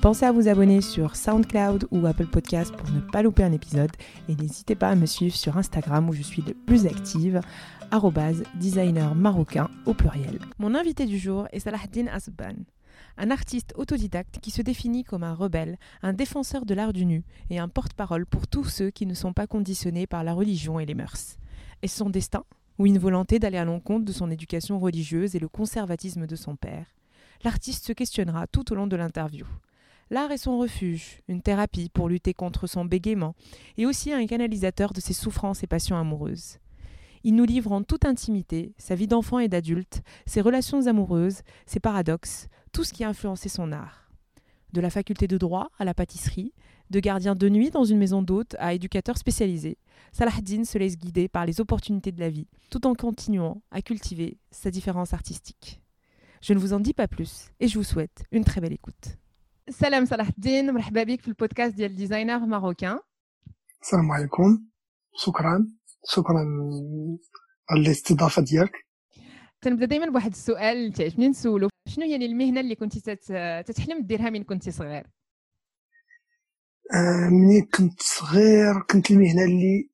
Pensez à vous abonner sur SoundCloud ou Apple Podcast pour ne pas louper un épisode et n'hésitez pas à me suivre sur Instagram où je suis le plus active designer marocain au pluriel. Mon invité du jour est Salahdin Asban, un artiste autodidacte qui se définit comme un rebelle, un défenseur de l'art du nu et un porte-parole pour tous ceux qui ne sont pas conditionnés par la religion et les mœurs. Est-ce son destin ou une volonté d'aller à l'encontre de son éducation religieuse et le conservatisme de son père? L'artiste se questionnera tout au long de l'interview. L'art est son refuge, une thérapie pour lutter contre son bégaiement, et aussi un canalisateur de ses souffrances et passions amoureuses. Il nous livre en toute intimité sa vie d'enfant et d'adulte, ses relations amoureuses, ses paradoxes, tout ce qui a influencé son art. De la faculté de droit à la pâtisserie, de gardien de nuit dans une maison d'hôte à éducateur spécialisé, Salahdin se laisse guider par les opportunités de la vie, tout en continuant à cultiver sa différence artistique. Je ne vous en dis pas plus et je vous souhaite une très belle écoute. سلام صلاح الدين مرحبا بك في البودكاست ديال Designer Marocain السلام عليكم. شكرا. شكرا على الاستضافة ديالك. تنبدأ دائما بواحد السؤال اللي تعجبني نسولو. شنو هي المهنة اللي كنتي تتحلم ديرها من كنتي صغير؟ آه مني كنت صغير كنت المهنة اللي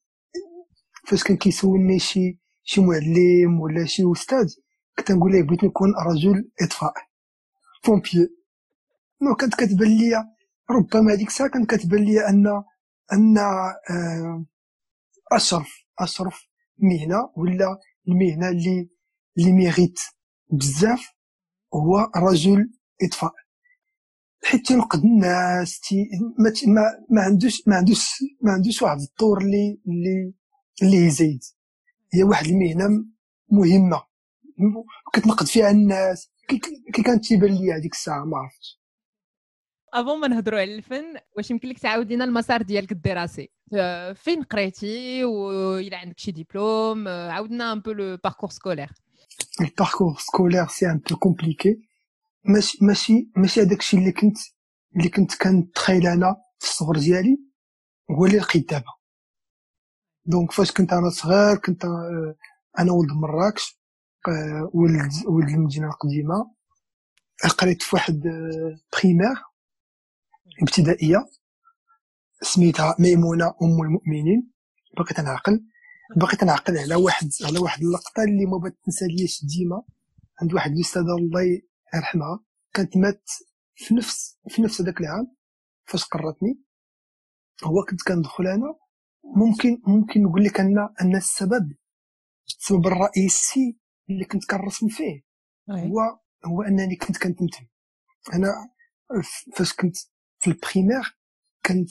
فاش كان كيسولني شي شي معلم ولا شي أستاذ كنت نقول ليه بغيت نكون رجل إطفاء pompier نو كانت كتبان ليا. ربما هذيك الساعة كانت كتبان ليا ان أن آه، اشرف اشرف مهنة ولا المهنة اللي اللي ميغيت بزاف هو رجل إطفاء. حيت تنقد الناس تي ما, ما, ما عندوش ما عندوش ما عندوش واحد الطور اللي اللي اللي يزيد. هي واحد المهنة مهمة. كتنقد فيها الناس. كي كانت تيبان لي هذيك الساعة ما عرفتش. avant ما نهضروا على الفن واش يمكن لك تعاود لنا المسار ديالك الدراسي فين قريتي والى عندك شي ديبلوم عاودنا un peu le parcours scolaire ال parcours scolaire c'est un peu compliqué ماشي ماشي ماشي هذاك الشيء اللي كنت اللي كنت كنتخيل أنا في الصغر ديالي هو اللي لقيت دابا donc فاش كنت أنا صغير كنت أنا ولد مراكش ولد ولد المدينة القديمه قريت في واحد primaire ابتدائية سميتها ميمونة أم المؤمنين. بقيت نعقل بقيت نعقل على واحد على واحد اللقطة اللي ما بغيت تنساليش ديما. عند واحد الأستاذة الله يرحمها. كانت مات في نفس في نفس هذاك العام. فاش قرتني. هو كنت كندخل أنا. ممكن ممكن نقول لك أن أن السبب السبب الرئيسي اللي كنت كنرسم فيه هو هو أنني كنت كنتمتم. أنا فاش كنت في البريمير كانت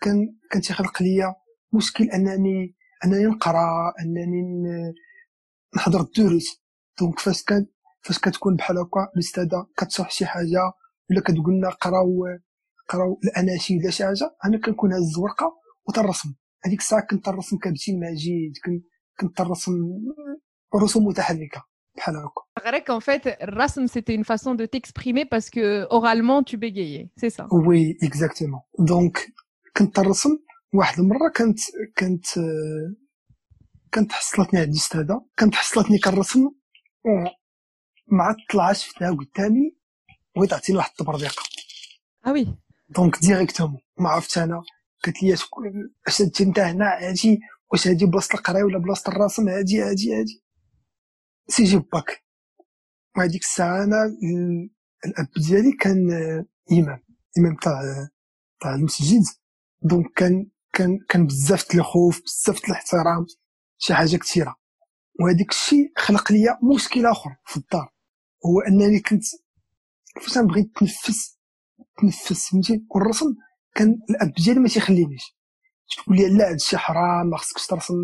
كان كان تيخلق ليا مشكل أنني أنني نقرأ أنني نحضر الدروس. دونك فاش كان فاش كتكون بحال هكا الأستاذة كتشرح شي حاجة ولا كتقول لنا قراو قراو الأناشيد ولا شي حاجة أنا كنكون هاز ورقه وترسم هذيك الساعة كنت ترسم كابتن مجيد كنت ترسم رسوم متحركة. Qu'en fait, rasm, c'était une façon de t'exprimer parce que oralement, tu bégayais, c'est ça. Oui, exactement. Donc, كنت الرسم واحد المرة كانت كانت كانت حصلتني عندي استاذة كانت حصلتني كنرسم مع طلعت شفتها قدامي بغيت تعطيني واحد التبرديقة آه oui donc directement ما عرفت أنا. قالت لي اش أنت هنا عادي واش هادي بلاصة القراية ولا بلاصة الرسم؟ هادي هادي هادي. سير جيب باك. وهذيك الساعة أنا الأب ديالي كان إمام. إمام تاع تاع المسجد. donc كان كان كان بزاف الخوف بزاف الاحترام شي حاجة كثيرة. وهذاك الشيء خلق ليا مشكل آخر في الدار. هو أنني كنت فاش نبغي نتنفس نتنفس فهمتي والرسم كان الأب ديالي ما تيخلينيش. تقول لي لا هادشي حرام ما خصكش ترسم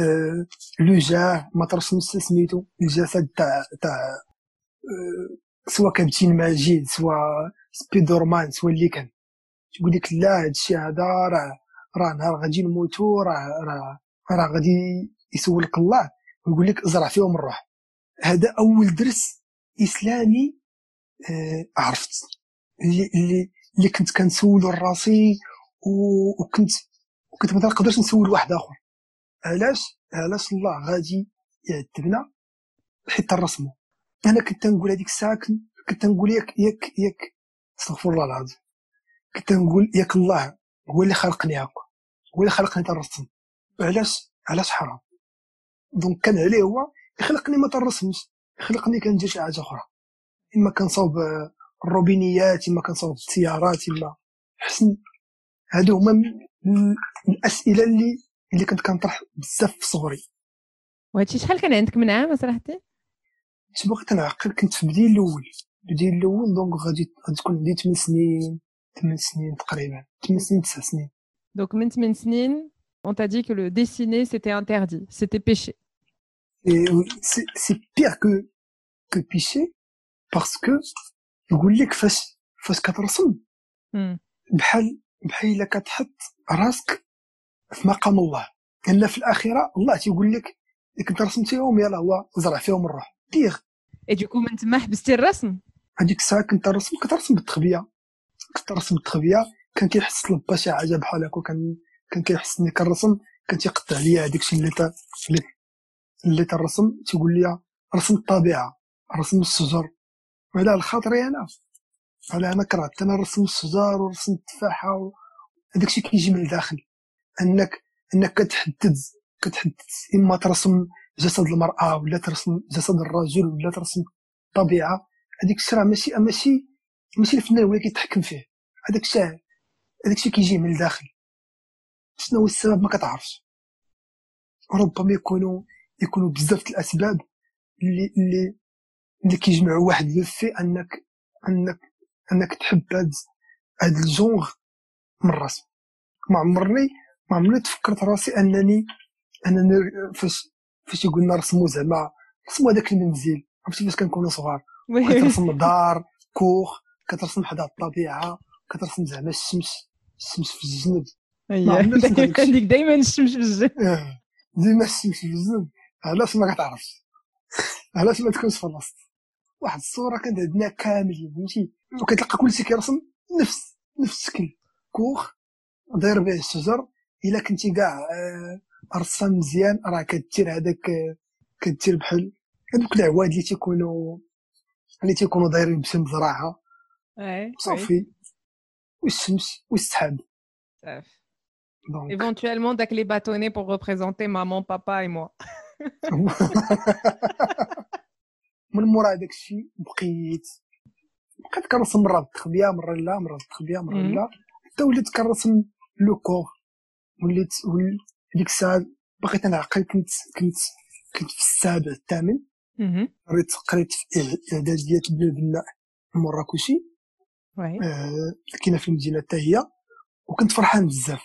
آه لو جاه ما ترسمش سميتو الجسد تاع تاع آه soit كابتن ماجيد soit سبيدر مان سوا اللي كان. تقول لك لا هادشي هذا راه راه نهار غادي نموتوا راه راه راه غادي يسولك الله. ويقول لك ازرع فيهم الروح. هذا أول درس إسلامي آه عرفت. اللي اللي اللي كنت كنسولو راسي وكنت وكنت ما نقدرش نسول واحد آخر. علاش علاش الله غادي يعذبنا حيت الرسمو؟ أنا كنت نقول هذيك الساعة كنت نقول ياك ياك ياك استغفر الله العظيم. كنت نقول ياك الله هو اللي خلقني هكا هو اللي خلقني تنرسم علاش؟ علاش حرام؟ دونك كان عليه هو يخلقني ما تنرسمش يخلقني كندير شي حاجة أخرى. إما كنصاوب الروبينيات إما كنصاوب السيارات إما حسن. هادو هما الأسئلة اللي اللي كنت كنطرح بزاف في صغري. وهادشي شحال كان عندك من عام صراحتي كنت باغي تنعقل كنت في بديل الأول. بديل الأول donc غادي تكون عندي 8 سنين 8 سنين تقريبا. 8 سنين 9 سنين. donc من 8 سنين on t'a dit que le dessiner c'était interdit. C'était péché. C'est pire que que péché parce que يقول لك فاش فاش كترسم بحال بحال إلا كتحط راسك في مقام الله. لأن في الآخرة الله تيقول لك كنت رسمتيهم يلا هو زرع فيهم الروح. بيغ اي دوكو من تما حبستي الرسم. هذيك الساعة كنت نرسم كنت بالتخبيه كنت نرسم بالتخبيه كان كيحس لبا شي حاجة بحال هكا كان كان كيحس إني كنرسم. كان تيقطع ليا هذاك الشيء اللي تا اللي ترسم. تيقول لي رسم الطبيعة رسم الشجر. وعلى خاطري أنا. على أنا كرهت. أنا نرسم الشجر ورسم التفاحة هذاك الشيء كيجي من الداخل. انك أنك كتحدد كتحدد إما ترسم جسد المرأة ولا ترسم جسد الرجل ولا ترسم الطبيعه هذيك الشيء راه ماشي ماشي ماشي الفنان هو اللي كيتحكم فيه. هذاك الشيء هذاك الشيء كيجي من الداخل. شنو هو السبب ما كتعرفش. ربما يكونوا يكونوا بزاف الأسباب اللي اللي اللي كيجمعوا واحد في انك انك أنك تحب هاد الجونغ من الرسم. ما عمرني ما عمرني تفكرت راسي انني انني فاش فاش يقولنا رسموا زعما رسموا هذاك المنزل عرفتي فاش كنكونوا صغار؟ كترسم دار كوخ كترسم حدا الطبيعة كترسم زعما الشمس الشمس في الجنب عندك دائما الشمس في الجنب آه. ديما الشمس في الجنب علاش ما كتعرفش. علاش ما تكونش في الوسط واحد الصورة كانت عندنا كامل فهمتي؟ وكتلقى كلشي كيرسم نفس نفس الشكل. كوخ داير به الشجر إلا كنتي كاع آه، رسام مزيان راه كدير هذاك آه، كدير بحال هذوك العواد اللي تيكونوا اللي تيكونوا دايرين بشي مزرعه صافي. والشمس والسحاب. صافي. Éventuellement, avec les bâtonnets pour représenter maman, papa et moi. من مورا داك الشيء بقيت. بقيت كنرسم مرة بالتخبية مرة لا مرة بالتخبية مرة لا. حتى وليت كنرسم لو كور. وليت ديك الساعة بقيت نعقل كنت كنت كنت في السابع الثامن. قريت قريت في اعداديه بن بناء مراكشي. آه كاينة في المدينة حتى هي وكنت فرحان بزاف.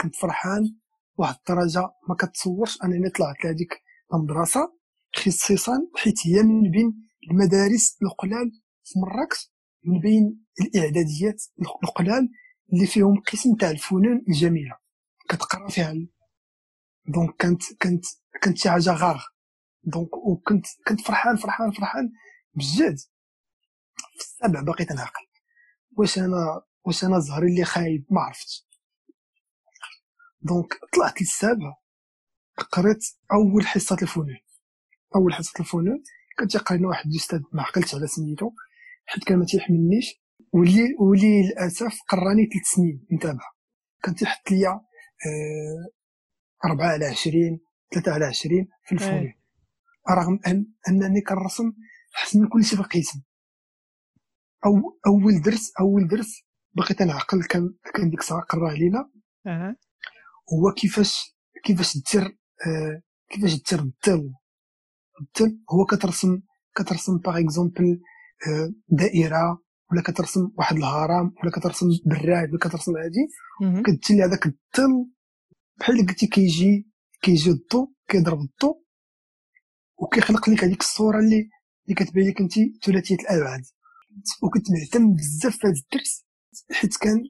كنت فرحان. واحد الدرجة ما كتصورش أنني طلعت لهذيك المدرسة. خصيصا حيت هي من بين المدارس القلال في مراكش من بين الإعداديات القلال اللي فيهم قسم تاع الفنون الجميلة. كتقرا فيها. دونك كانت كانت كانت شي حاجة غار donc وكنت كنت فرحان فرحان فرحان بجد. في السابع باقي تنعقل واش أنا واش أنا زهري اللي خايب؟ ما عرفتش. donc طلعت للسابع. قريت أول حصة الفنون. أول حصة الفنون. كان تيقرا لنا واحد الأستاذ ما عقلتش على سميتو. حيت كان ما تيحملنيش. واللي واللي للأسف قراني ثلاث سنين متابعة. كان تيحط ليا آه أربعة على عشرين ثلاثة على عشرين في الفنون رغم أن أنني كنرسم أحسن من كل شيء في القسم أو أول درس أول درس بقيت نعقل كان كان ديك الساعة قراه لينا هو كيفاش كيفاش دير آه كيفاش دير الظل الظل هو كترسم كترسم par exemple آه دائرة ولا كترسم واحد الهرم ولا كترسم براد ولا كترسم هادي. كدير هذاك الظل بحال قلتي كيجي كيجي الضو كيضرب الضو. وكيخلق لك هذيك الصورة اللي اللي كتبان لك انت ثلاثية الأبعاد. وكنت مهتم بزاف في هذا الدرس حيت كان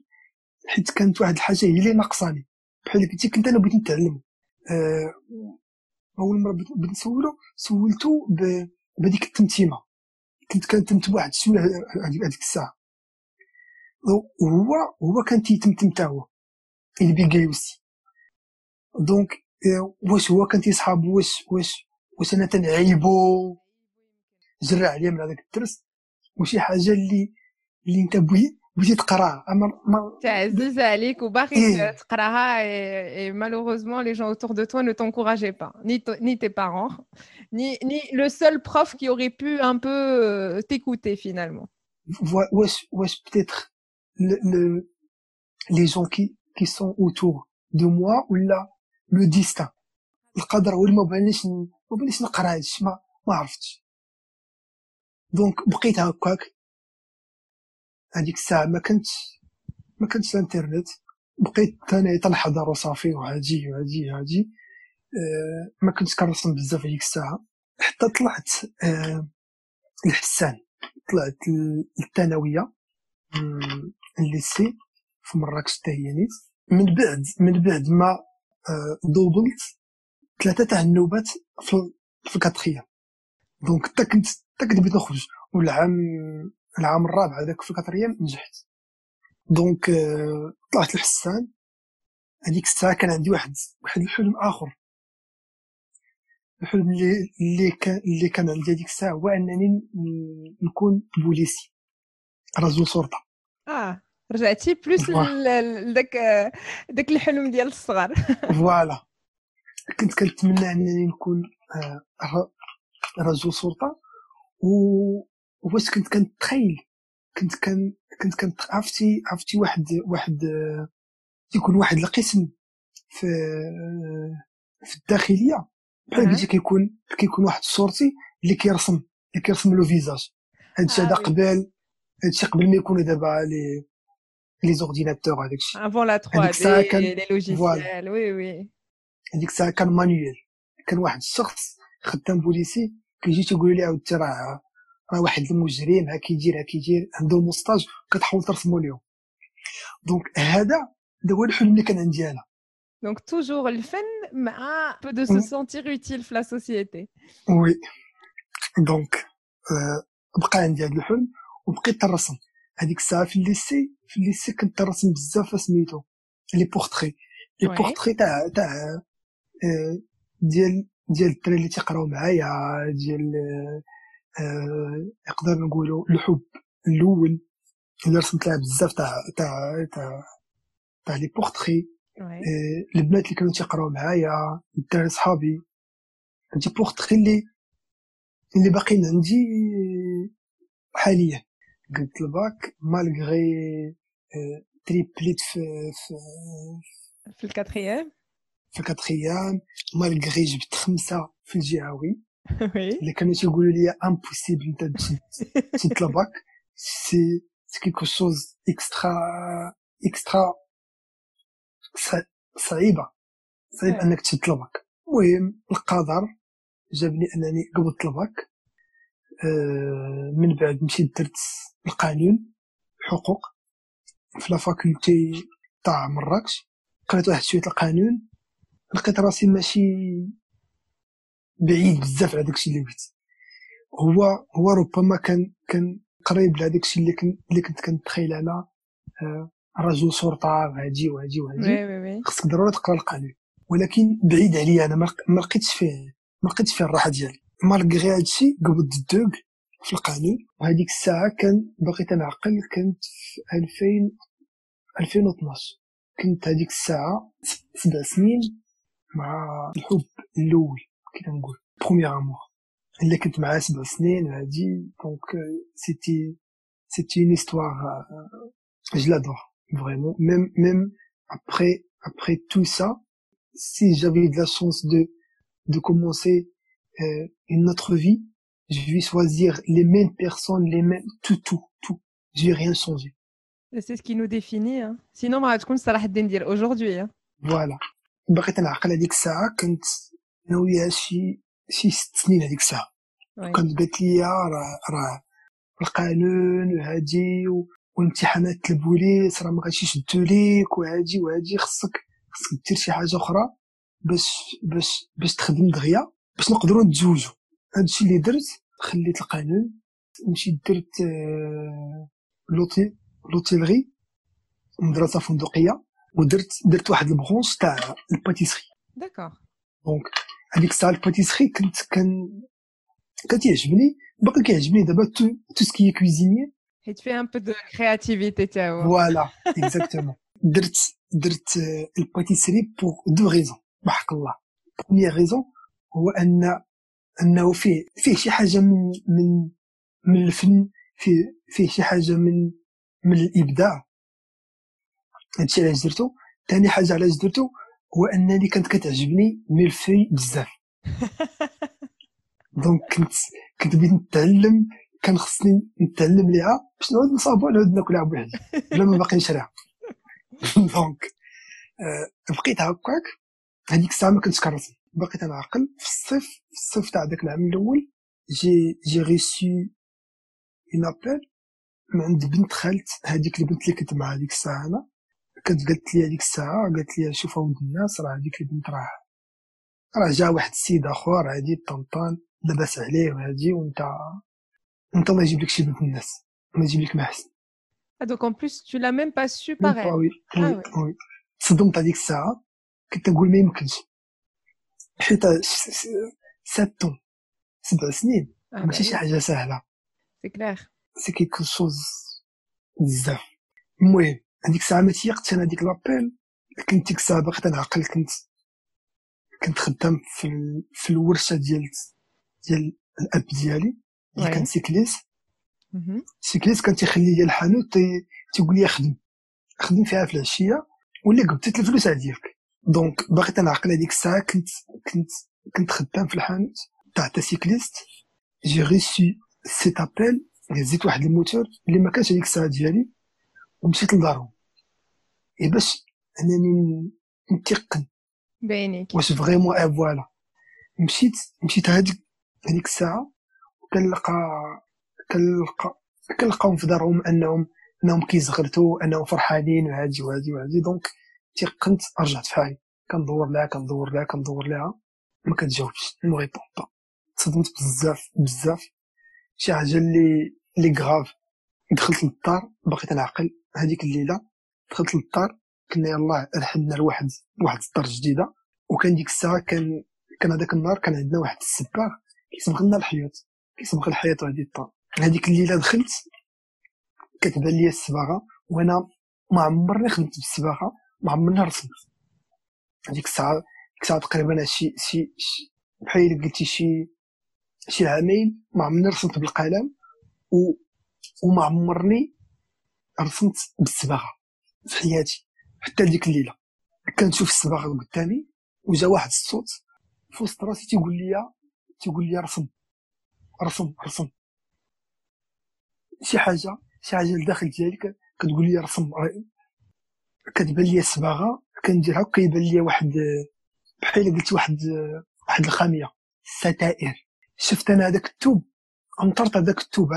حيت كانت واحد الحاجة هي اللي ناقصاني. بحال قلتي كنت أنا بغيت نتعلم. آه، أول مرة بغيت نسولو سولتو بهذيك التمتيمه كنت كنتمت بواحد السؤال هذيك الساعة. وهو هو كان تيتمتم تا هو. البيغايوسي دونك واش هو كان تيصحاب؟ واش واش واش أنا تنعيبو؟ جرى عليا من هذاك الدرس. وشي حاجة اللي اللي أنت بغي بغيتي تقراها اما ما تعزز عليك وباغي إيه. تقراها et malheureusement les gens autour de toi ne t'encourageaient pas ni ni tes parents ni ni le seul prof qui aurait pu un peu euh, t'écouter finalement واش واش peut-être le, les gens qui qui sont autour de moi ولا لو ديستان القدر هو اللي ما بغانيش ما بغانيش نقرا هادشي ما ما عرفتش دونك بقيت هكاك هذيك الساعة ما كنت ما كنتش الإنترنت. بقيت أنا تنحضر وصافي وهاجي وهاجي وهاجي أه ما كنتش كنرسم بزاف هذيك الساعة. حتى طلعت أه الحسان. طلعت الثانوية ال lycée. في مراكش حتى هي نيت من بعد من بعد ما أه دوبلت ثلاثة تاع النوبات في ال quatrième donc حتى كنت حتى كنت بغيت نخرج. والعام العام الرابع هذاك في ال quatrième نجحت. donc آه، طلعت الحسان هذيك الساعة كان عندي واحد واحد الحلم آخر. الحلم اللي اللي كان اللي كان عندي هذيك الساعة هو أنني نكون بوليسي. رجل شرطه آه رجعتي بلوس لذاك داك الحلم ديال الصغر فوالا كنت كنتمنى أنني نكون آه، رجل شرطه و وفاش كنت كنتخيل كنت كان كنت كنت عرفتي عرفتي واحد واحد يكون واحد القسم في في الداخلية بحال قلتي كيكون كيكون واحد الشرطي اللي كيرسم اللي كيرسم les visages. هادشي هذا آه قبل هادشي قبل ما يكونوا دابا les les ordinateurs هذاك الشيء. avant la 3D les logiciels oui oui هذيك الساعة كان manuel كان واحد الشخص خدام policier كيجي تيقول لي عاود راه راه واحد المجرم ها كيدير ها كيدير عنده ال moustache كتحاول ترسمو اليوم. donc هذا هذا هو الحلم اللي كان عندي أنا. donc toujours الفن مع besoin de se sentir utile في la société oui donc بقى عندي هذا الحلم وبقيت نرسم هذيك الساعة في ال lycée في ال lycée كنت نرسم بزاف سميتو. les portraits. les portraits تاع تاع ديال ديال الدراري اللي تيقراو معايا ديال نقدر آه، نقولوا الحب الأول. اللي رسمت لها بزاف تاع تاع تاع تاع les portraits. آه، البنات اللي كانوا تيقراو معايا الدراري صحابي هادي portraits اللي اللي باقيين عندي حاليا. قلت الباك malgré آه، تريبليت في في في الكاتريام؟ في الكاتريام. مالغري جبت خمسة في الجهوي اللي كانوا تيقولوا لي impossible انت تطلع bac c'est c'est quelque chose extra extra صعيبه صعيب انك تشد الباك المهم القدر جابني انني قبضت الباك من بعد مشيت درت القانون الحقوق في لا فاكولتي تاع مراكش. قريت واحد شوية القانون. لقيت راسي ماشي بعيد بزاف على داكشي اللي بغيت هو هو ربما كان كان قريب لهداك الشيء اللي كنت اللي كنت كنتخيل أنا آه رجل شرطه غادي وهادي وهادي. خصك ضروري تقرأ القانون. ولكن بعيد عليا أنا ما لقيتش فيه ما لقيتش فيه الراحة ديالي. مالغري هادشي قبض الدوق في القانون. وهذيك الساعة كان باقي تنعقل كنت في 2000 2012 كنت هذيك الساعة سبع سنين مع الحب الأول. كي كنقول بروميير امور اللي كنت معاه سبع سنين هادي دونك سيتي سيتي اون هيستوار je l'adore vraiment même même après après tout ça si j'avais de la chance de de commencer euh, une autre vie je vais choisir les mêmes personnes les mêmes tout tout tout je vais rien changer c'est ce qui nous définit hein. sinon ما غتكون صلاح الدين ديال aujourd'hui hein. voilà بغيت نعقل هذيك الساعه كنت ناوية شي شي ست سنين هذيك الساعة. كانت قالت لي راه راه القانون وهادي وامتحانات البوليس راه ما غاديش يشدو ليك وهادي وهادي خصك خصك دير شي حاجة أخرى باش باش باش تخدم دغيا باش نقدروا نتزوجوا هادشي اللي درت خليت القانون. مشيت درت آه، l'hôtel l'hôtellerie مدرسة فندقية ودرت درت واحد ال branche تاع ال pâtisserie. d'accord donc هذيك الساعة ال pâtisserie كنت كان كان يعجبني باقي كيعجبني دابا tout tout ce qui est cuisine حيت فيه un peu de créativité تا هو voilà exactement درت درت ال pâtisserie pour deux raisons بحق الله. première raison هو أن أنه فيه فيه شي حاجة من من من الفن فيه فيه شي حاجة من من الإبداع. هادشي علاش درتو؟ ثاني حاجة علاش درتو؟ هو أنني كانت كتعجبني ميلفي بزاف. donc كنت كنت بغيت نتعلم كان خصني نتعلم ليها باش نعود نصاوبها ونعود ناكلها بوحدي بلا ما باقي نشريها. donc آه، بقيت هكاك هذيك الساعة ما كنتش كنرسم. بقيت أنا عاقل في الصيف في الصيف تاع داك العام الأول j'ai j'ai reçu un appel من عند بنت خالت هذيك البنت اللي كنت مع هذيك الساعة أنا كانت قالت لي هذيك الساعة قالت لي شوف ولد الناس راه هذيك البنت راه راه جا واحد السيد آخر عادي طنطان لاباس عليه وهادي وانت انت الله يجيب لك شي بنت الناس ما يجيب لك ما أحسن. donc en plus tout là même pas séparés oui Ah تصدمت هذيك الساعة كنت نقول ما يمكنش. حيت س- س- sept ans سبع سنين. ماشي شي حاجة سهلة. c'est clair c'est quelque chose بزاف المهم هذيك الساعة ما تيقتش أنا هذيك l'appel. كنت ديك الساعة باقي تنعقل كنت كنت خدام في ال... في الورشة ديال ديال الأب ديالي اللي. كان cycliste. cycliste كان تيخلي لي الحانوت تي- تيقول لي خدم. خدم فيها في العشية واللي قبضت الفلوس ديالك donc باقي تنعقل هذيك الساعة كنت كنت كنت خدام في الحانوت تاع تا cycliste. j'ai reçu cet appel هزيت واحد الموتور اللي ما كانش هذيك الساعة ديالي ومشيت لدارهم. اي باش انني نتيقن باينيك واش vraiment voilà مشيت مشيت هذيك هذيك الساعة وكنلقى كنلقى كنلقاهم في دارهم أنهم أنهم كيزغرتوا أنهم فرحانين وهادي وهادي وهادي. دونك تيقنت رجعت في حالي كندور لها كندور لها كندور لها. ما كتجاوبش. me répond pas تصدمت بزاف بزاف. شي حاجة اللي اللي grave دخلت للدار. باقي تنعقل هذيك الليلة دخلت للدار كنا يلاه رحلنا لواحد واحد الدار جديدة. وكان ديك الساعة كان كان هذاك النهار كان عندنا واحد السباغ كيصبغ لنا الحيوط كيصبغ الحيوط وهادي الدار. هذيك الليلة دخلت كتبان لي الصباغه وأنا ما عمرني خدمت بالصباغه ما عمرني رسمت. هذيك الساعة ديك الساعة تقريبا شي شي بحال قلتي شي شي عامين ما عمرني رسمت بالقلم و وما عمرني رسمت بالصباغه في حياتي حتى ديك الليلة. كنشوف الصباغه قدامي وجا واحد الصوت في وسط راسي تيقول لي تيقول لي رسم رسم رسم. شي حاجة شي حاجة لداخل ديالك كتقول لي رسم كتبان لي الصباغة كنديرها وكيبان لي واحد بحال قلت واحد واحد الخامية ستائر شفت أنا هذاك التوب نطرت هذاك التوب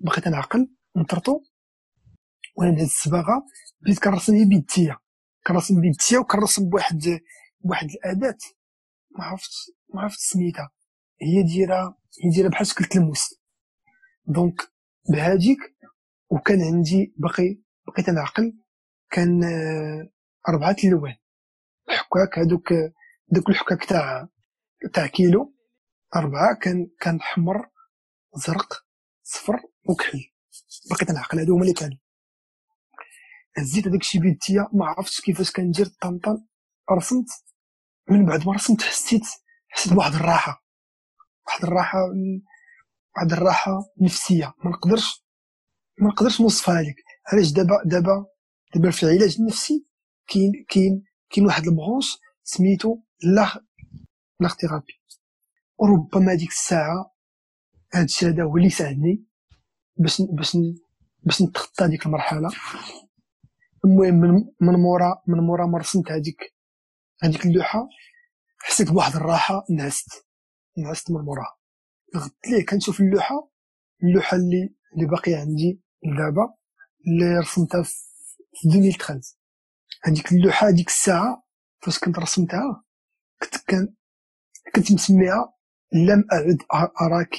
بقيت نعقل نطرتو وأنا بهاد الصباغه بديت كنرسم بيديا كنرسم بيديا وكنرسم بواحد بواحد الأداة. ما عرفتش ما عرفت سميتها. هي دايرة هي دايرة بحال شكل الموس donc بهاديك وكان عندي باقي بقيت نعقل. كان آه، أربعة الألوان الحكاك هادوك دوك الحكاك تاع تاع كيلو. أربعة كان كان حمر زرق صفر وكحل. بقيت نعقل. هادو هما اللي كانوا. هزيت هذاك الشي بيديا ما عرفتش كيفاش كندير الطنطن رسمت من بعد ما رسمت حسيت حسيت بواحد الراحة. واحد الراحة واحد الراحة نفسية. ما نقدرش ما نقدرش نوصفها لك علاش دابا دابا دابا في العلاج النفسي كاين كاين كاين واحد ال branche سميتو l'art l'art thérapie. وربما ديك الساعة هاد الشي هذا هو اللي ساعدني باش باش باش نتخطى ديك المرحلة. المهم من مورا من مورا ما رسمت هذيك هذيك اللوحة حسيت بواحد الراحة نعست نعست من موراها غدت ليه كنشوف اللوحة اللوحة اللي اللي باقية عندي دابا اللي رسمتها في 2013 هذيك اللوحة هذيك الساعة فاش كنت رسمتها كنت كان كنت مسميها لم أعد اراك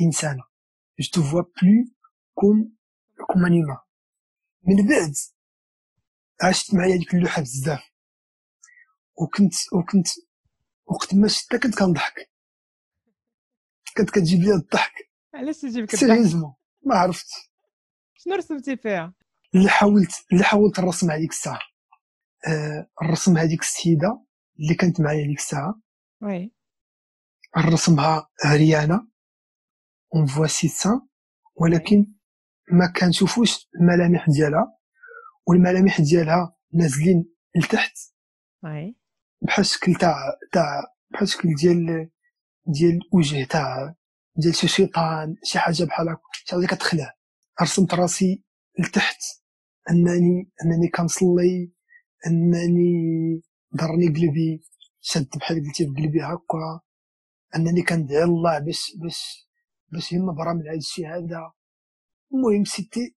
إنسانة. je te vois plus comme comme un humain من بعد عشت معايا ديك اللوحة بزاف. وكنت وكنت وقت ما شفتها كنت كنضحك. كانت كتجيب لي الضحك. علاش تجيبك الضحك؟ ما عرفت. شنو رسمتي فيها؟ اللي حاولت اللي حاولت نرسم هذيك الساعة. آه نرسم هذيك السيدة اللي كانت معايا ديك الساعة. oui. نرسمها عريانه on voit seins ولكن ما كنشوفوش الملامح ديالها. والملامح ديالها نازلين لتحت. وي. بحال الشكل تاع تاع بحال الشكل ديال ديال الوجه تاع ديال شي شيطان شي حاجة بحال هكا. شي حاجة كتخلع. رسمت راسي لتحت. انني أنني كنصلي. أنني ضرني قلبي. شد بحال قلتي في قلبي هكا. أنني كندعي الله باش باش باش ينبرى من هذا الشيء هذا. المهم سيتي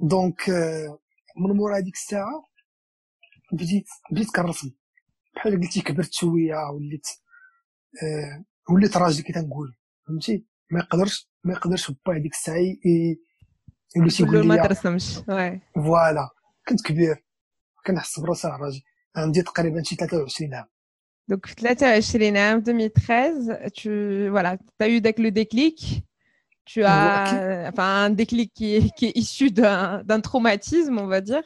دونك من مورا هذيك الساعة بديت بديت كنرسم. بحال قلتي كبرت شوية وليت آه وليت راجل كي تنقول. فهمتي؟ ما يقدرش ما يقدرش با هذيك الساعة يولي تيقول لي ما ترسمش. voilà. كنت كبير. كنحس براسي راجل عندي تقريبا شي 23 عام. Donc, 23 عام 2013, voilà, tu as eu le déclic. Tu as enfin, un déclic qui qui est issu d'un traumatisme, on va dire,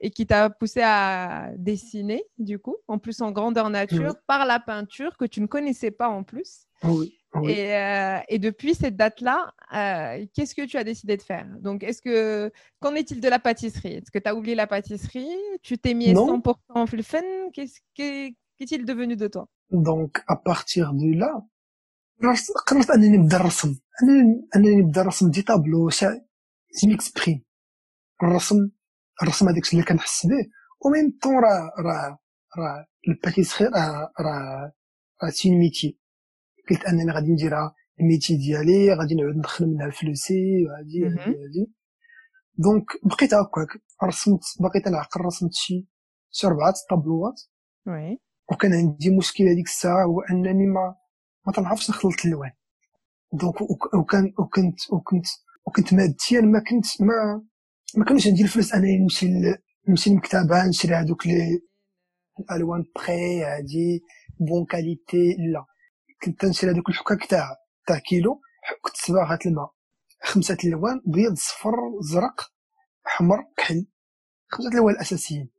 et qui t'a poussé à dessiner, du coup, en plus en grandeur nature, par la peinture que tu ne connaissais pas en plus. Oui. Et, euh, et, depuis cette date-là, euh, qu'est-ce que tu as décidé de faire? Donc, est-ce que qu'en est-il de la pâtisserie? Est-ce que tu as oublié la pâtisserie? Tu t'es mis non. 100% en fun Qu'est-il devenu de toi? Donc, à partir de là, قررت أنني نبدأ نرسم انني نبدأ نرسم des tableaux, je m'exprime الرسم الرسم هذاك اللي كنحس به. و même temps راه راه راه ال pâtisserie راه راه راه c'est métier. قلت أنني غادي نديرها ال métier ديالي غادي نعود ندخل منها فلوسي وهادي هادي donc بقيت هكاك. رسمت بقيت نعقل رسمت شي شي أربعة tableaux وات oui. وكان عندي مشكل هذيك الساعة هو أنني ما ما تنعرفش نخلط اللوان. donc وكان وكنت وكنت وكنت ماديا ما كنت ما ما كانش عندي الفلوس انني نمشي نمشي للمكتبه نشري هذوك الالوان vrai هادي bonne qualité لا كنت تنشري هذوك الحكاك تاع تاع كيلو كنت صباغة الماء خمسة الوان بيض صفر زرق احمر كحل خمسة الوان الاساسيين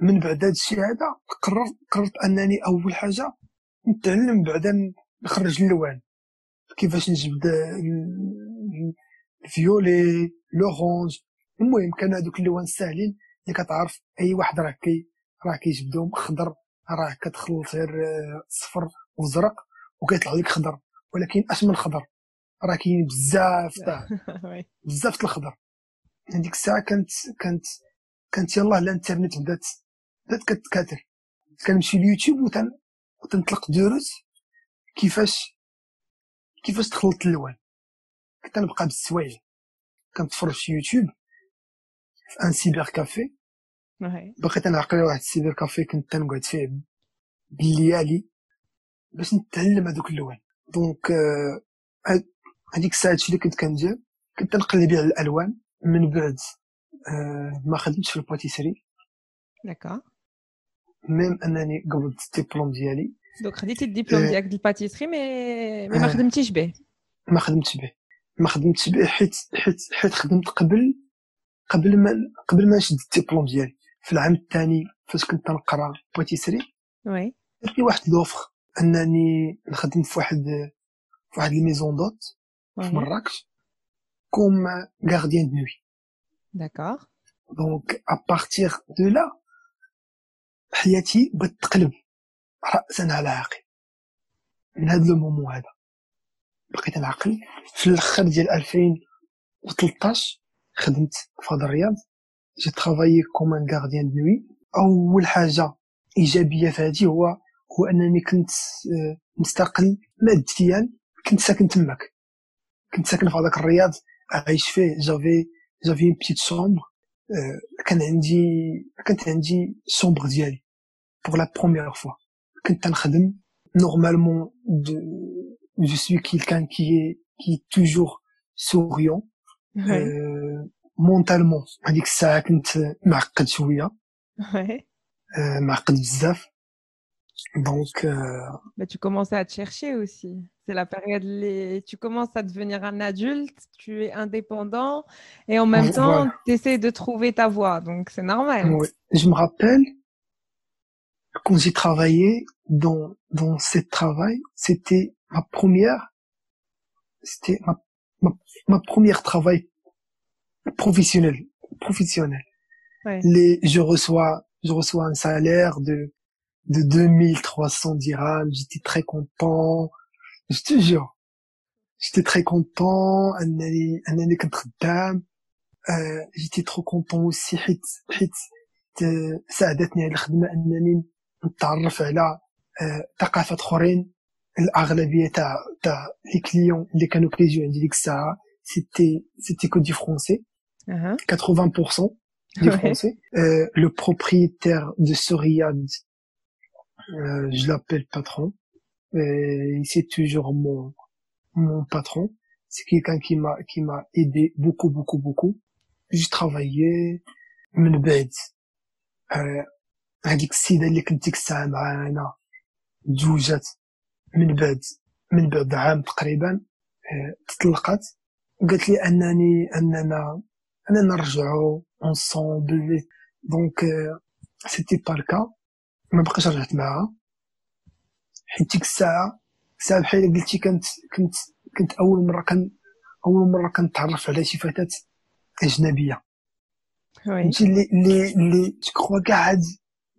من بعد هذا الشيء هذا قررت قررت انني اول حاجة نتعلم بعدا نخرج اللوان. كيفاش نجبد ال violet l'orange المهم كانوا هذوك اللوان الساهلين اللي كتعرف أي واحد راه كي راه كيجبدهم خضر راه كتخلط غير صفر وزرق وكيطلع لك خضر. ولكن أش من خضر؟ راه كاين بزاف تاع بزاف الخضر. هذيك الساعة كانت كانت كانت يلاه الإنترنت بدات بدات كتكاثر كنمشي ليوتيوب وتن وتنطلق دروس كيفاش كيفاش تخلط اللوان كنت نبقى بالسوايع كنتفرج في يوتيوب في un cybercafé. بقيت نعقل واحد ال cybercafé كنت تنقعد فيه بالليالي باش نتعلم هذوك اللوان. donc هذيك الساعة اللي كنت كندير كنت نقلب على الألوان من بعد euh, ما خدمتش في ال pâtisserie. d'accord même أنني قبضت الدبلوم ديالي. دونك خديتي الدبلوم ديالك ديال ال pâtisserie mais mais ما خدمتيش به ما خدمتش به. ما خدمتش به. حيت حيت حيت خدمت قبل قبل ما قبل ما نشد الدبلوم ديالي. في العام الثاني فاش كنت نقرا pâtisserie oui درت واحد l'offre أنني نخدم في واحد في واحد ال maison d'hôtes في مراكش comme gardien de nuit d'accord donc à partir de là حياتي بغات تقلب. راسا على عقل من هذا المومو هذا. بقيت نعقل في الأخر ديال 2013 خدمت في هذا الرياض j'ai comme un gardien nuit أول حاجة إيجابية في هذه هو هو أنني كنت آه، مستقل. ماديا كنت ساكن تماك. كنت ساكن في هذاك الرياض. عايش فيه. j'avais j'avais une petite chambre كان عندي كانت عندي chambre ديالي. pour la première fois كنت تنخدم نورمالمون جو سوي كيلكان كي كي توجور سوريون مونتالمون هذيك الساعه كنت معقد شويه معقد بزاف Donc, euh... Mais tu commences à te chercher aussi. C'est la période, les... tu commences à devenir un adulte, tu es indépendant et en même temps, voilà. tu essaies de trouver ta voie. Donc, c'est normal. Ouais. Je me rappelle, quand j'ai travaillé dans, dans ce travail, c'était ma première, c'était ma, ma, ma première travail professionnel, professionnel. Ouais. Les, je reçois, je reçois un salaire de de 2300 dirhams. J'étais très content. Je te jure. J'étais très content. أنني أنني كنت خدام. Euh, j'étais trop content aussi حيت حيت ساعدتني هذه الخدمة أنني نتعرف على ثقافات اخرين الاغلبيه تاع تاع لي كليون اللي كانوا كيجيو عندي ديك الساعه سيتي سيتي كو دي فرونسي 80% des Français. Euh, le propriétaire de ce riad euh, je l'appelle patron. Et c'est toujours mon, mon patron. C'est quelqu'un qui m'a, qui m'a aidé beaucoup, beaucoup, beaucoup. J'ai travaillé من بعد هذيك السيدة اللي كنت ديك الساعة معانا تزوجات من بعد من بعد عام تقريبا تطلقت. وقالت لي أنني أننا أننا نرجعوا انصومبل دونك سيتي با الكا ما بقيتش رجعت معاها. حيت ديك الساعة الساعة بحال قلتي كنت كنت كنت أول مرة كان أول مرة كنتعرف على شي فتاه اجنبيه فهمتي؟ اللي اللي اللي تكخوا كاع هاد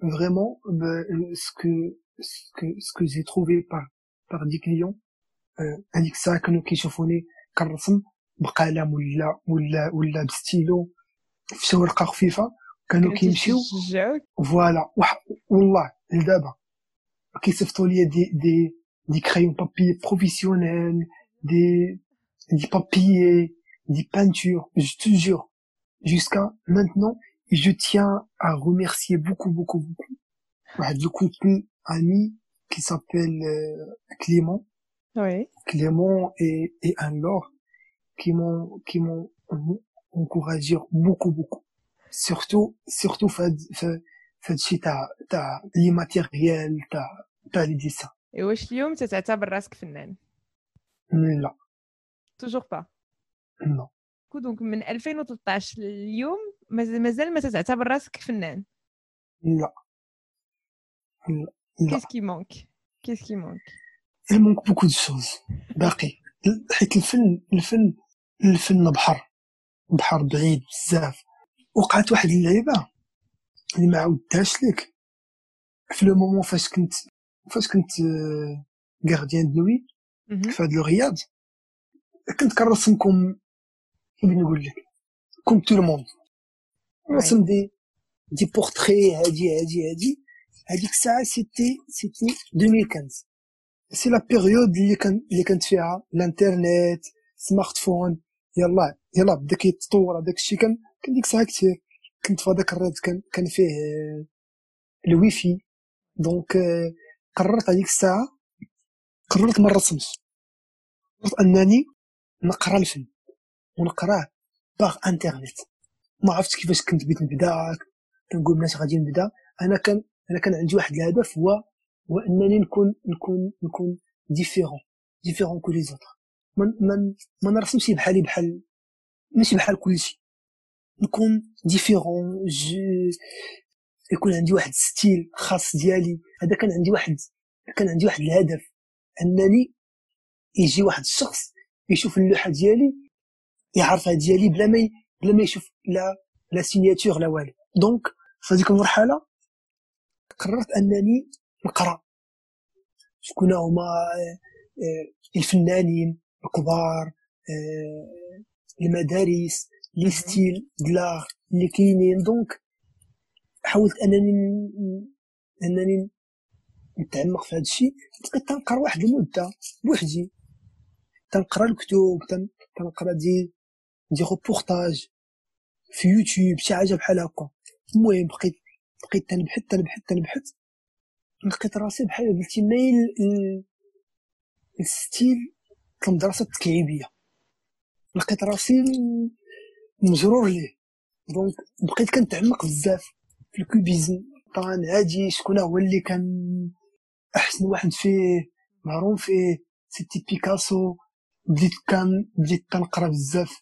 vraiment ben, ce que ce que ce que j'ai trouvé par par des clients هذيك الساعه كانوا كيشوفوني كنرسم بقلم ولا ولا ولا بستيلو في شي ورقه خفيفه كانوا كيمشيو فوالا والله لدابا كيصيفطوا لي دي دي دي كرايون بابي بروفيسيونيل دي دي بابي دي بانتور je te jure jusqu'à maintenant je tiens à remercier beaucoup beaucoup beaucoup واحد le couple ami qui s'appelle euh, Clément oui. Clément et, et Anne-Laure qui m'ont qui m'ont encouragé beaucoup beaucoup surtout surtout fait fait فهادشي تاع تاع لي ماتيريال تاع تاع لي ديسان اي واش اليوم تتعتبر راسك فنان لا توجور با نو دونك من 2013 لليوم مازال ما تتعتبر راسك فنان. لا. لا. كيس كي مونك كيس كي مونك il manque beaucoup de choses. باقي. حيت الفن الفن الفن بحر بحر بعيد بزاف. وقعت واحد اللعيبة اللي ما عاودتهاش لك في le moment فاش كنت فاش كنت gardien de nuit في هاد الرياض كنت كنرسم comme كيف نقول لك comme tout le monde نرسم des des portraits هادي هادي هادي هاديك الساعة c'était c'était 2015 c'est la période اللي كان اللي كانت فيها الانترنت smartphone يلا يلا بدا كيتطور هذاك الشيء كان كان ديك الساعة كثير كنت في هذاك الرياض كان كان فيه ال Wi-Fi donc قررت هذيك الساعة قررت ما نرسمش قررت أنني نقرأ الفن ونقرأه par internet ما عرفتش كيفاش كنت بغيت نبدأ كنقول الناس غادي نبدأ. أنا كان أنا كان عندي واحد الهدف هو هو أنني نكون نكون نكون différent différent que les autres ما ما نرسمش بحالي بحال ماشي بحال كلشي نكون différent يكون عندي واحد style خاص ديالي. هذا كان عندي واحد كان عندي واحد الهدف. أنني يجي واحد الشخص يشوف اللوحة ديالي يعرفها ديالي بلا ما بلا ما يشوف la la signature لا والو. donc في هذيك المرحلة قررت أنني نقرأ. شكون هما آه، الفنانين الكبار آه، المدارس les styles de l'art اللي كاينين. donc حاولت أنني أنني نتعمق في هذا الشيء. بقيت تنقرأ واحد المدة بوحدي. تنقرأ الكتب تنقرأ des des reportages في يوتيوب شي حاجة بحال هكا. المهم بقيت بقيت تنبحث تنبحث تنبحث لقيت راسي بحال قلتي مايل ال style المدرسة التكعيبية. لقيت راسي مجرور ليه. donc بقيت كنتعمق بزاف في ال cubisme. طبعا هادي شكون هو اللي كان أحسن واحد فيه؟ معروف فيه c'était بيكاسو. بديت كان بديت تنقرا بزاف.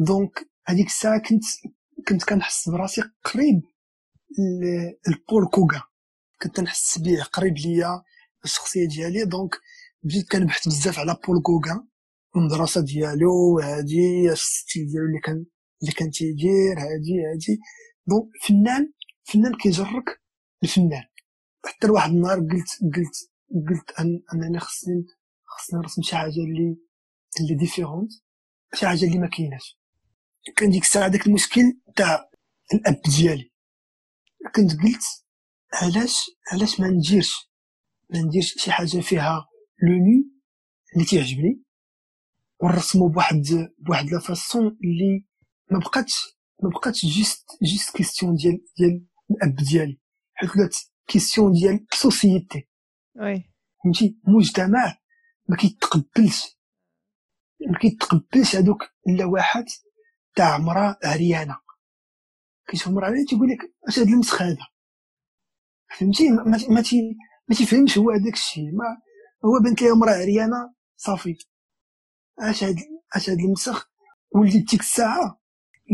donc هذيك الساعة كنت كنت كنحس براسي قريب لبول غوغان. كنت نحس بيه قريب ليا الشخصية ديالي. donc بديت كنبحث بزاف على بول غوغان المدرسة ديالو هادي ال style ديالو اللي كان اللي كان تيدير هادي هادي. donc فنان فنان كيجرك الفنان. حتى لواحد النهار قلت قلت قلت أنني خصني خصني نرسم شي حاجة اللي اللي différente شي حاجة اللي ما كايناش. كان ديك الساعة داك المشكل تاع الأب ديالي. كنت قلت علاش علاش ما نديرش ما نديرش شي حاجة فيها le nu اللي تيعجبني ونرسمو بواحد بواحد la façon اللي ما بقاتش ما بقاتش juste juste question ديال ديال الأب ديالي. حيت ولات question ديال société oui. فهمتي؟ مجتمع ما كيتقبلش ما كيتقبلش هذوك اللوحات تاع مرا عريانه كيشوف مرا عريانه تيقول لك أش هاد المسخ هذا؟ فهمتي؟ ما, ما, ما تيفهمش هو هذاك الشيء. ما هو بنت ليه مرا عريانه صافي. أش هاد أش هاد المسخ وليت ديك الساعة؟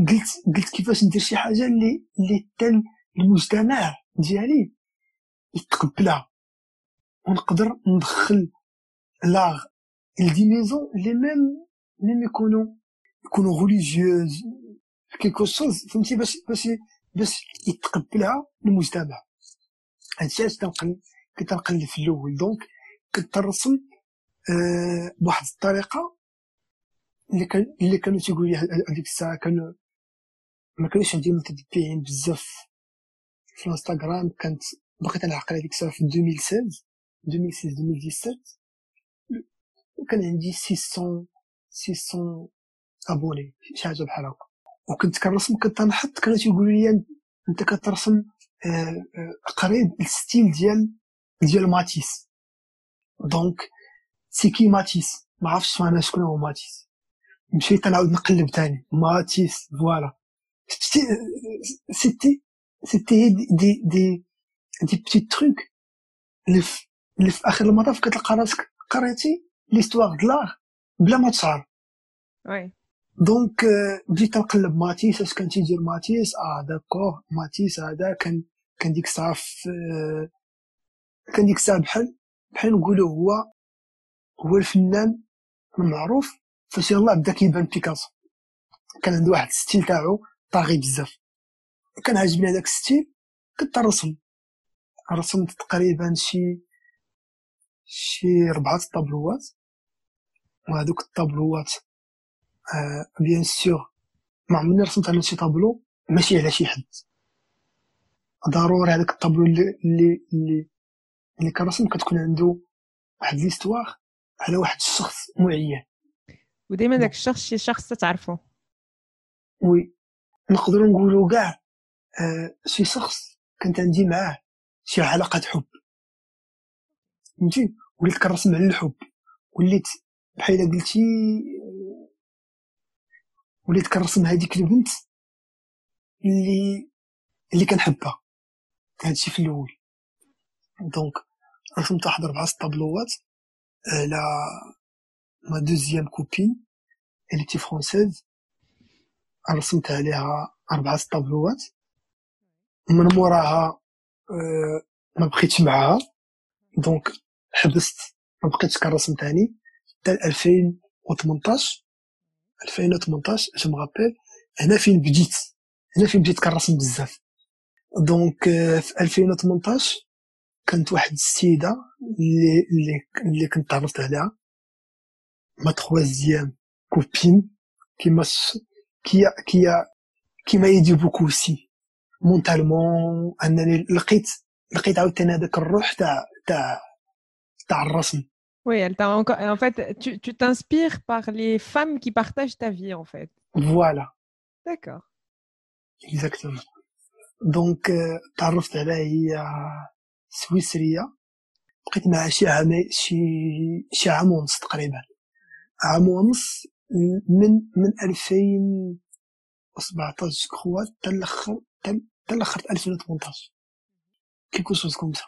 قلت قلت كيفاش ندير شي حاجة اللي اللي حتى المجتمع ديالي يتقبلها. ونقدر ندخل l'art des maisons لي même même يكونوا يكونوا religieux quelque chose فهمتي باش باش باش يتقبلها المجتمع. هادشي علاش كنت نقلب في الأول. donc كنت نرسم أه بواحد الطريقة اللي كان اللي كانوا تيقولوا لي هذيك الساعة. كانوا ما كانوش عندي متتبعين بزاف في الانستغرام. كانت بقيت نعقل هذيك الساعة في 2016 2016 2017 وكان عندي 600 600 abonnés شي حاجة بحال هكا. وكنت كنرسم كنت نحط كانوا تيقولوا لي أنت كترسم آه، قريب ال style ديال ديال ماتيس. donc c'est qui ماتيس. ما عرفتش أنا شكون هو ماتيس. مشيت نعاود نقلب تاني. ماتيس voilà. c'était c'était des des des des petits trucs اللي في اللي في آخر المطاف كتلقى راسك قريتي l'histoire de l'art بلا ما تشعر. oui. donc بديت نقلب ماتيس اش كان تيدير ماتيس؟ آه d'accord ماتيس هذا كان كان ديك الساعة في كان ديك الساعة بحال بحال نقولوا هو هو الفنان المعروف. فاش يلاه بدا كيبان بيكاسو. كان عنده واحد ال style تاعو طاغي بزاف. كان عاجبني هذاك ال style كنت نرسم. رسمت تقريبا شي شي ربعة طابلوات وهذوك الطابلوات آه bien sûr ما عمرني رسمت على شي طابلو. ماشي على شي حد. ضروري هذاك الطابلو اللي اللي اللي, اللي كنرسم كتكون عنده واحد ليستواغ على واحد الشخص معين. ودائما داك الشخص شي شخص تعرفه وي. نقدروا نقولوا كاع آه شي شخص كانت عندي معاه شي علاقة حب. فهمتي؟ وليت كنرسم على الحب. وليت بحال قلتي آه، وليت كنرسم هذيك البنت اللي اللي كنحبها. هادشي في الأول. donc رسمت واحد ربعة طابلوات على ma deuxième copine. elle était française رسمت عليها أربعة طابلوات من موراها أه ما بقيتش معاها. donc حبست ما بقيتش كنرسم تاني. حتى 2018 2018 جو مغابيل هنا فين بديت؟ هنا فين بديت كنرسم بزاف. دونك في 2018 كانت واحد السيدة اللي اللي اللي كنت تعرفت عليها ما تخوازيام كوبين كيما كي كي كي ما يدي بوكو سي. مونتالمون أنني لقيت لقيت عاوتاني هذاك الروح تاع تاع تاع الرسم. Oui, elle t'a encore. En fait, tu tu t'inspires par les femmes qui partagent ta vie, en fait. Voilà. D'accord. Exactement. دونك تعرفت عليها هي سويسرية بقيت معها شي عام شي شي عام ونص تقريبا عام ونص من من 2017 كخوا حتى الأخر حتى الأخر 2018 quelque chose comme ça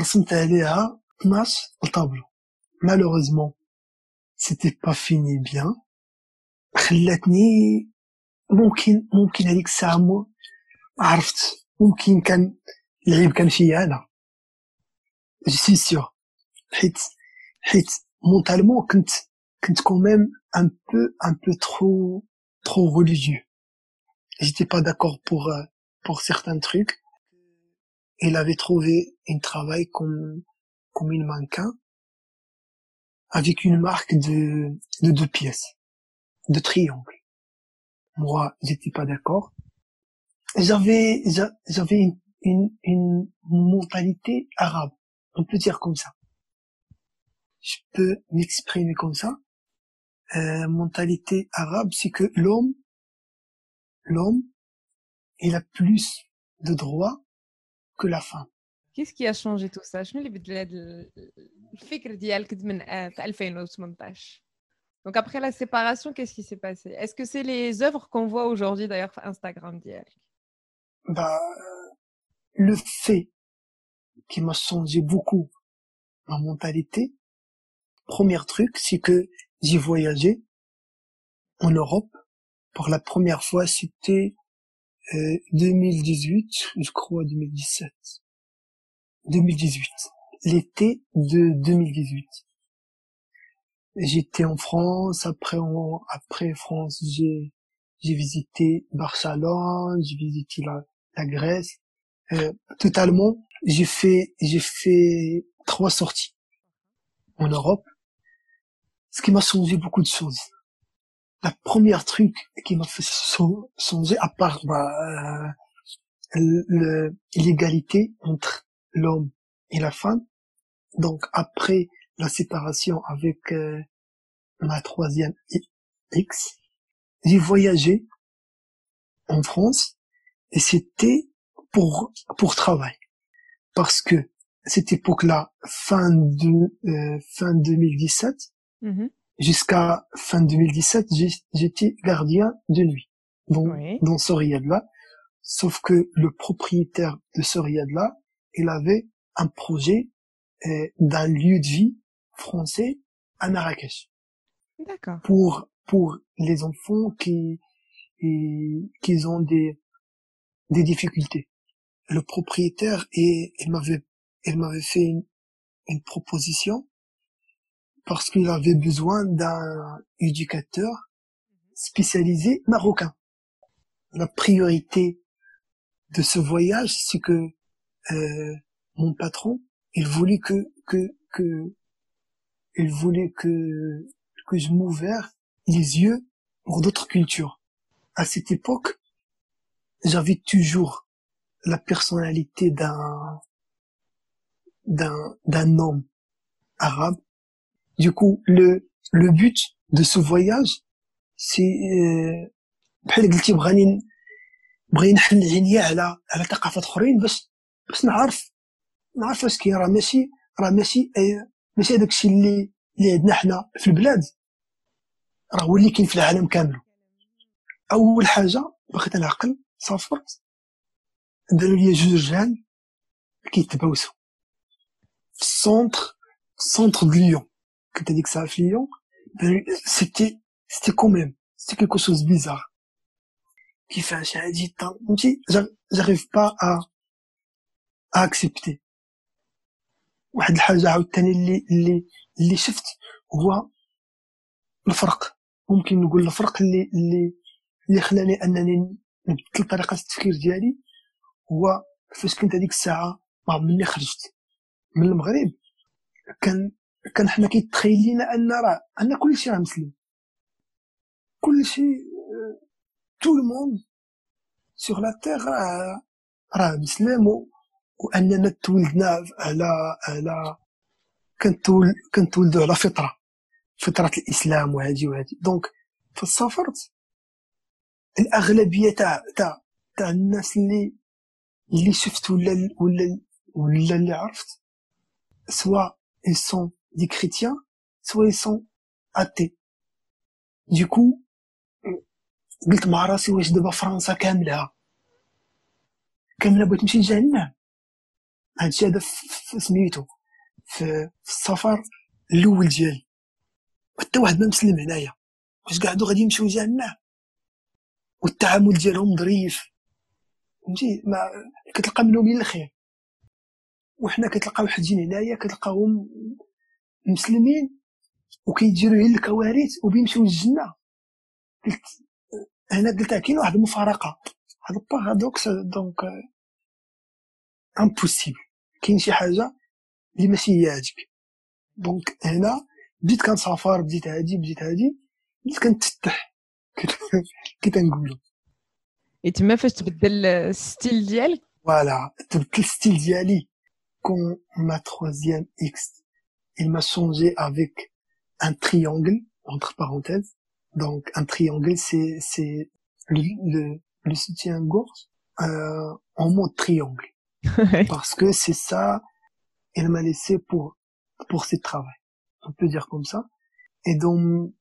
رسمت عليها 12 طابلو مالوغوزمون سيتي با فيني بيان خلاتني ممكن ممكن هذيك الساعة عرفت ممكن كان العيب كان فيا انا جي سيور حيت حيت مونتالمون كنت كنت كوميم ان بو ان بو ترو ترو ريليجيو j'étais pas d'accord pour pour certains trucs il avait trouvé un travail comme comme une mannequin avec une marque de de deux pièces de triangle. Moi j'étais pas d'accord. J'avais j'avais une, une, une mentalité arabe on peut dire comme ça. Je peux m'exprimer comme ça. Euh, mentalité arabe c'est que l'homme l'homme il a plus de droits que la femme Qu'est-ce qui a changé tout ça شنو اللي بدل هذا الفكر ديالك من في 2018 Donc après la séparation, qu'est-ce qui s'est passé Est-ce que c'est les œuvres qu'on voit aujourd'hui d'ailleurs sur Instagram ديالك bah, le fait qui m'a changé beaucoup ma mentalité, premier truc, c'est que j'ai voyagé en Europe. Pour la première fois, c'était euh, 2018, je crois 2017. 2018. L'été de 2018. J'étais en France, après après France, j'ai j'ai visité Barcelone, j'ai visité la, la Grèce. Euh, totalement, j'ai fait, j'ai fait trois sorties en Europe, ce qui m'a changé beaucoup de choses. La première truc qui m'a fait changer, à part bah, euh, l'égalité entre l'homme et la femme, donc après la séparation avec euh, ma troisième X, j'ai voyagé en France et c'était pour pour travail parce que cette époque-là fin de euh, fin 2017 mmh. jusqu'à fin 2017 j'étais gardien de nuit dans oui. dans ce riad-là sauf que le propriétaire de ce riad-là il avait un projet euh, d'un lieu de vie français à Marrakech D'accord. pour pour les enfants qui qui ont des des difficultés. Le propriétaire et il m'avait il m'avait fait une, une proposition parce qu'il avait besoin d'un éducateur spécialisé marocain. La priorité de ce voyage, c'est que euh, mon patron, il voulait que que que il voulait que que je m'ouvre les yeux pour d'autres cultures. À cette époque, j'avais toujours la personnalité d'un d'un d'un homme arabe Du coup, le, le but de ce voyage, c'est, euh, بحال قلتي بغاني بغي نحل عينيا على على ثقافات اخرين باش باش نعرف نعرف اش كاين راه ماشي راه ماشي ماشي هذاك الشيء اللي اللي عندنا حنا في البلاد. راه هو اللي كاين في العالم كامل. أول حاجة بغيت نعقل سافرت داروا لي جوج رجال كيتباوسوا في ال centre centre de ليون. كنت هذيك الساعة في ليون. c'était c'était quand même. c'était quelque chose bizarre. كيفاش؟ هادي فهمتي؟ جاريف با آ. اكسبتي واحد الحاجة عاوتاني اللي اللي اللي شفت هو الفرق. ممكن نقول الفرق اللي اللي اللي خلاني أنني نبدل طريقة التفكير ديالي هو فاش كنت هذيك الساعة ما مني خرجت. من المغرب. كان كان حنا كيتخيل لينا أن راه أن كلشي راه مسلم. كلشي tout le monde sur la terre راه راه مسلم وأننا تولدنا على على كنتولدوا على فطرة. فطرة الإسلام وهذه وهذه donc فسافرت الأغلبية تاع تاع تاع الناس اللي اللي شفت ولا ولا ولا اللي عرفت soit ils sont des chrétiens soit ils sont athées. Du coup قلت مع راسي واش دابا فرنسا كاملها كاملة بغيت نمشي لجهنم. هادشي هذا سميتو في, السفر الأول ديالي. حتى واحد ما مسلم هنايا. واش قاعدو غادي يمشيو لجهنم. والتعامل ديالهم ظريف. فهمتي؟ ما كتلقى منهم إلى الخير وحنا كتلقاو حاجين هنايا كتلقاهم مسلمين وكيديروا غير الكوارث وبيمشيو للجنة. قلت هنا قلت كاين واحد المفارقة. هذا بارادوكس دونك امبوسيبل كاين شي حاجه اللي ماشي هي هذيك دونك هنا بديت كنسافر بديت هادي بديت هادي بديت كنتفتح كي تنقولو Et tu m'as fait le style d'elle Voilà, le style d'elle. Quand ma troisième X, il m'a changé avec un triangle, entre parenthèses. Donc, un triangle, c'est, c'est le, le, le soutien-gorge, euh, en mode triangle. Parce que c'est ça, il m'a laissé pour, pour ses travail. On peut dire comme ça. Et dans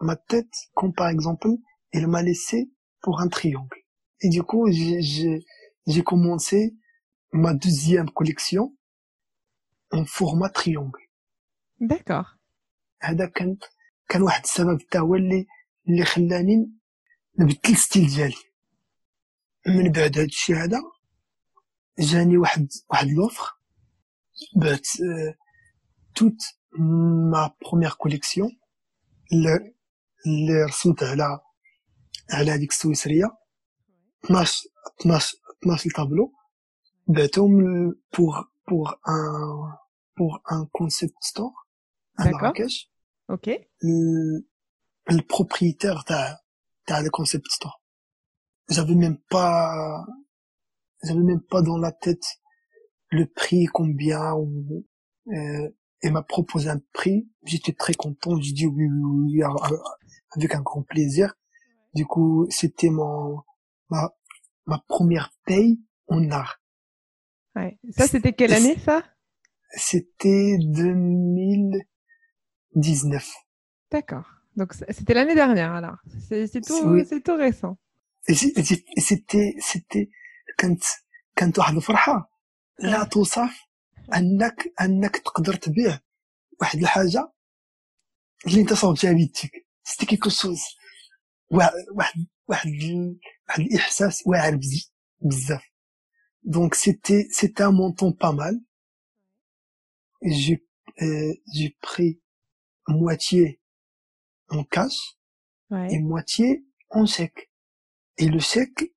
ma tête, comme par exemple, il m'a laissé pour un triangle. Et du coup, j'ai commencé ma deuxième collection en format triangle. D'accord. هذا كان كان واحد السبب حتى هو اللي اللي خلاني نبدل الستيل ديالي من بعد هاد الشيء هذا جاني واحد واحد لوفر بعت توت ما بروميير كوليكسيون اللي رسمت على على هذيك السويسريه 12 12 12 طابلو بعتهم pour pour un pour un concept store à Marrakech. OK. Le, le propriétaire t'a t'a le concept store. J'avais même pas j'avais même pas dans la tête le prix combien ou euh, il m'a proposé un prix, j'étais très content, j'ai dit oui, oui, oui avec un grand plaisir. Du coup, c'était mon ma, ma première paye en art. Ouais. Ça, c'était quelle année, ça? C'était 2019. D'accord. Donc, c'était l'année dernière, alors. C'est tout, c'est tout récent. C'était, c'était, quand, quand واحد الفرحة. لا توصف انك أنك تقدر تبيع واحد الحاجة اللي أنت صوبتها بيدك. c'était quelque chose واحد واحد واحد الإحساس واعر بزاف. donc c'était c'était un montant pas mal euh, j'ai pris moitié en cash ouais. et moitié en chèque. Et le chèque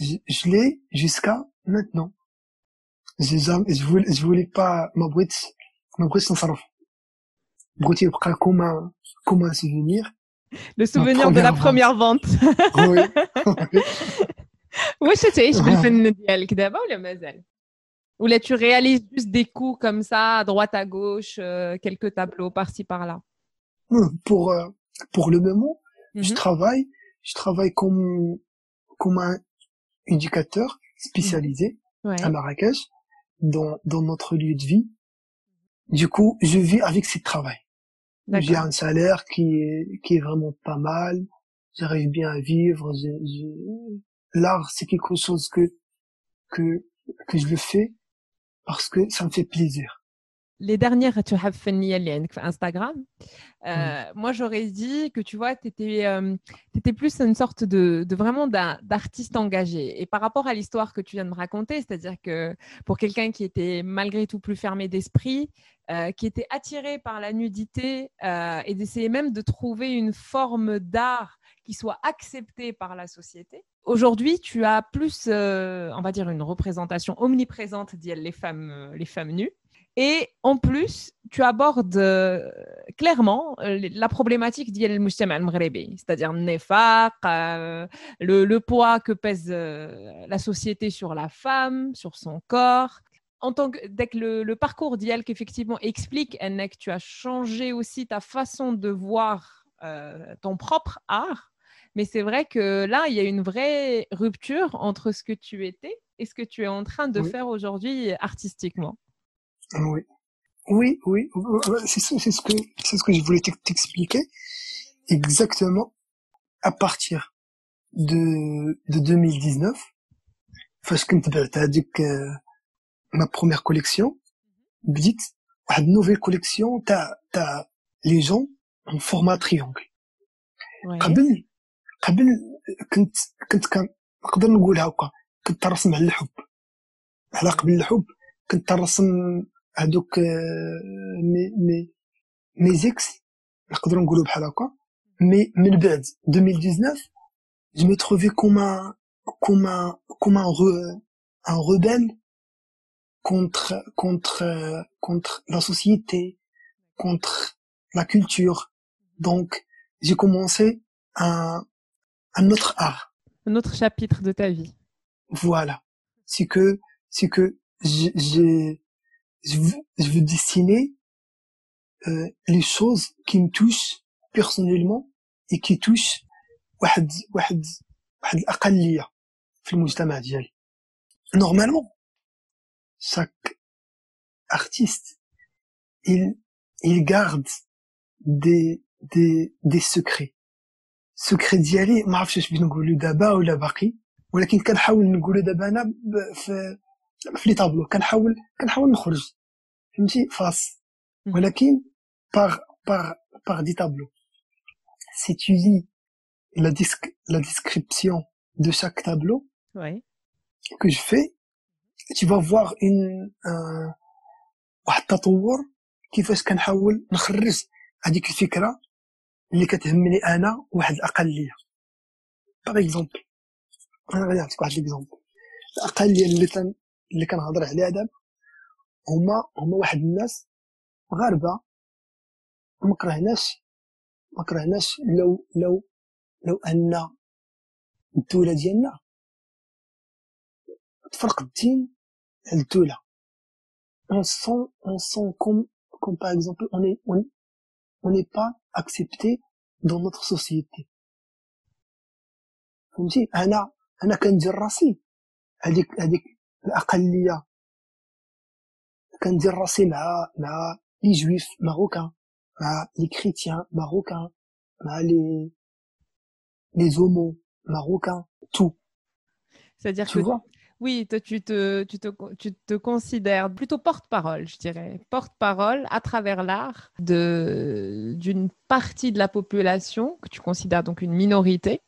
je, je l'ai jusqu'à maintenant j'ai jamais je voulais je voulais pas ما بغيتش ما بغيتش نصرف بغيت يبقى comme un comme un souvenir le souvenir de la première vente oui واش تعيش بالفن ديالك دابا ولا مازال Ou là, tu réalises juste des coups comme ça, à droite, à gauche, euh, quelques tableaux par-ci, par-là Pour, euh, pour le moment, je Mhm. travaille, je travaille comme, comme un éducateur spécialisé Ouais. à Marrakech, dans, dans notre lieu de vie. Du coup, je vis avec ce travail. J'ai un salaire qui est, qui est vraiment pas mal. J'arrive bien à vivre. je- je- L'art, c'est quelque chose que, que, que je le fais parce que ça me fait plaisir. Les dernières tu as fait Instagram, euh, moi j'aurais dit que tu vois, tu étais, plus une sorte de, de vraiment d'artiste engagé. Et par rapport à l'histoire que tu viens de me raconter, c'est-à-dire que pour quelqu'un qui était malgré tout plus fermé d'esprit, euh, qui était attiré par la nudité euh, et d'essayer même de trouver une forme d'art qui soit acceptée par la société. Aujourd'hui, tu as plus, euh, on va dire, une représentation omniprésente d'IL, les femmes, euh, les femmes nues. Et en plus, tu abordes euh, clairement euh, la problématique Mujtama al-Maghribi, c'est-à-dire euh, le, le poids que pèse euh, la société sur la femme, sur son corps. En tant que, dès que le, le parcours d'IL qu'effectivement explique, Ennek, que tu as changé aussi ta façon de voir ton propre art. Mais c'est vrai que là, il y a une vraie rupture entre ce que tu étais et ce que tu es en train de Oui. faire aujourd'hui artistiquement. Oui. Oui, oui, c'est ce, c'est ce que, c'est ce que je voulais t'ex- t'expliquer. Exactement. À partir de, de 2019, فاش كنت بعت هذيك آه، ma première collection, بديت واحد nouvelle collection تاع تاع les gens en format triangle. Ouais. قبل قبل كنت كنت كان نقدر نقولها هكا كنت ترسم على الحب على قبل الحب كنت ترسم ah, donc, euh, mes, mes, mes ex, mais, mais le 2019, je me trouvais comme un, comme un, comme un, re, un rebelle contre, contre, contre la société, contre la culture. Donc, j'ai commencé un, un autre art. Un autre chapitre de ta vie. Voilà. C'est que, c'est que j'ai, je veux, je veux dessiner euh, les choses qui me touchent personnellement et qui touchent واحد واحد واحد الأقلية في المجتمع ديالي. Normalement, chaque artiste, il, il garde des, des, des secrets. secret ديالي ما عرفتش اش بغيت نقولوا دابا ولا باقي ولكن كنحاول نقولوا دابا انا ب- في في لي طابلو كنحاول كنحاول نخرج. فهمتي؟ فاس. ولكن par par par des tableaux. Si tu lis la disc- la description de chaque tableau Ouais. que je fais tu vas voir une un واحد التطور كيفاش كنحاول نخرج هذيك الفكرة اللي كتهمني أنا واحد الأقلية. par exemple أنا غادي نعطيك واحد l'exemple الأقلية اللي اللي كنهضر عليها دابا هما هما واحد الناس مغاربه ما كرهناش ما كرهناش لو لو لو أن الدولة ديالنا تفرق الدين على الدولة. On sent on sent comme comme par exemple on est on on n'est pas accepté dans notre société. فهمتي أنا أنا كندير راسي. هذيك هذيك الاقليه كندير راسي مع مع لي جويف ماروكان مع لي كريتيان ماروكان مع لي لي زومو ماروكان تو C'est-à-dire tu que vois oui, toi, tu te, tu te, tu te considères plutôt porte-parole, je dirais, porte-parole à travers l'art de d'une partie de la population que tu considères donc une minorité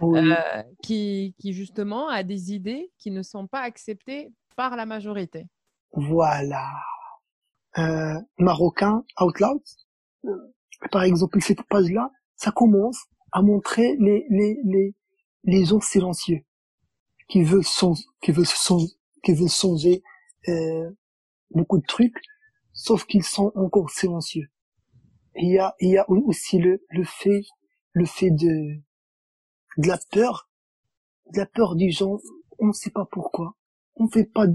Oui. euh, qui, qui justement a des idées qui ne sont pas acceptées par la majorité. Voilà. Euh, Marocain Out Loud, euh, par exemple, cette page-là, ça commence à montrer les, les, les, les gens silencieux qui veulent changer, qui veulent changer, qui veulent changer euh, beaucoup de trucs, sauf qu'ils sont encore silencieux. Il y a, il y a aussi le, le fait, le fait de, de la peur, de la peur des gens. On ne sait pas pourquoi. On fait pas,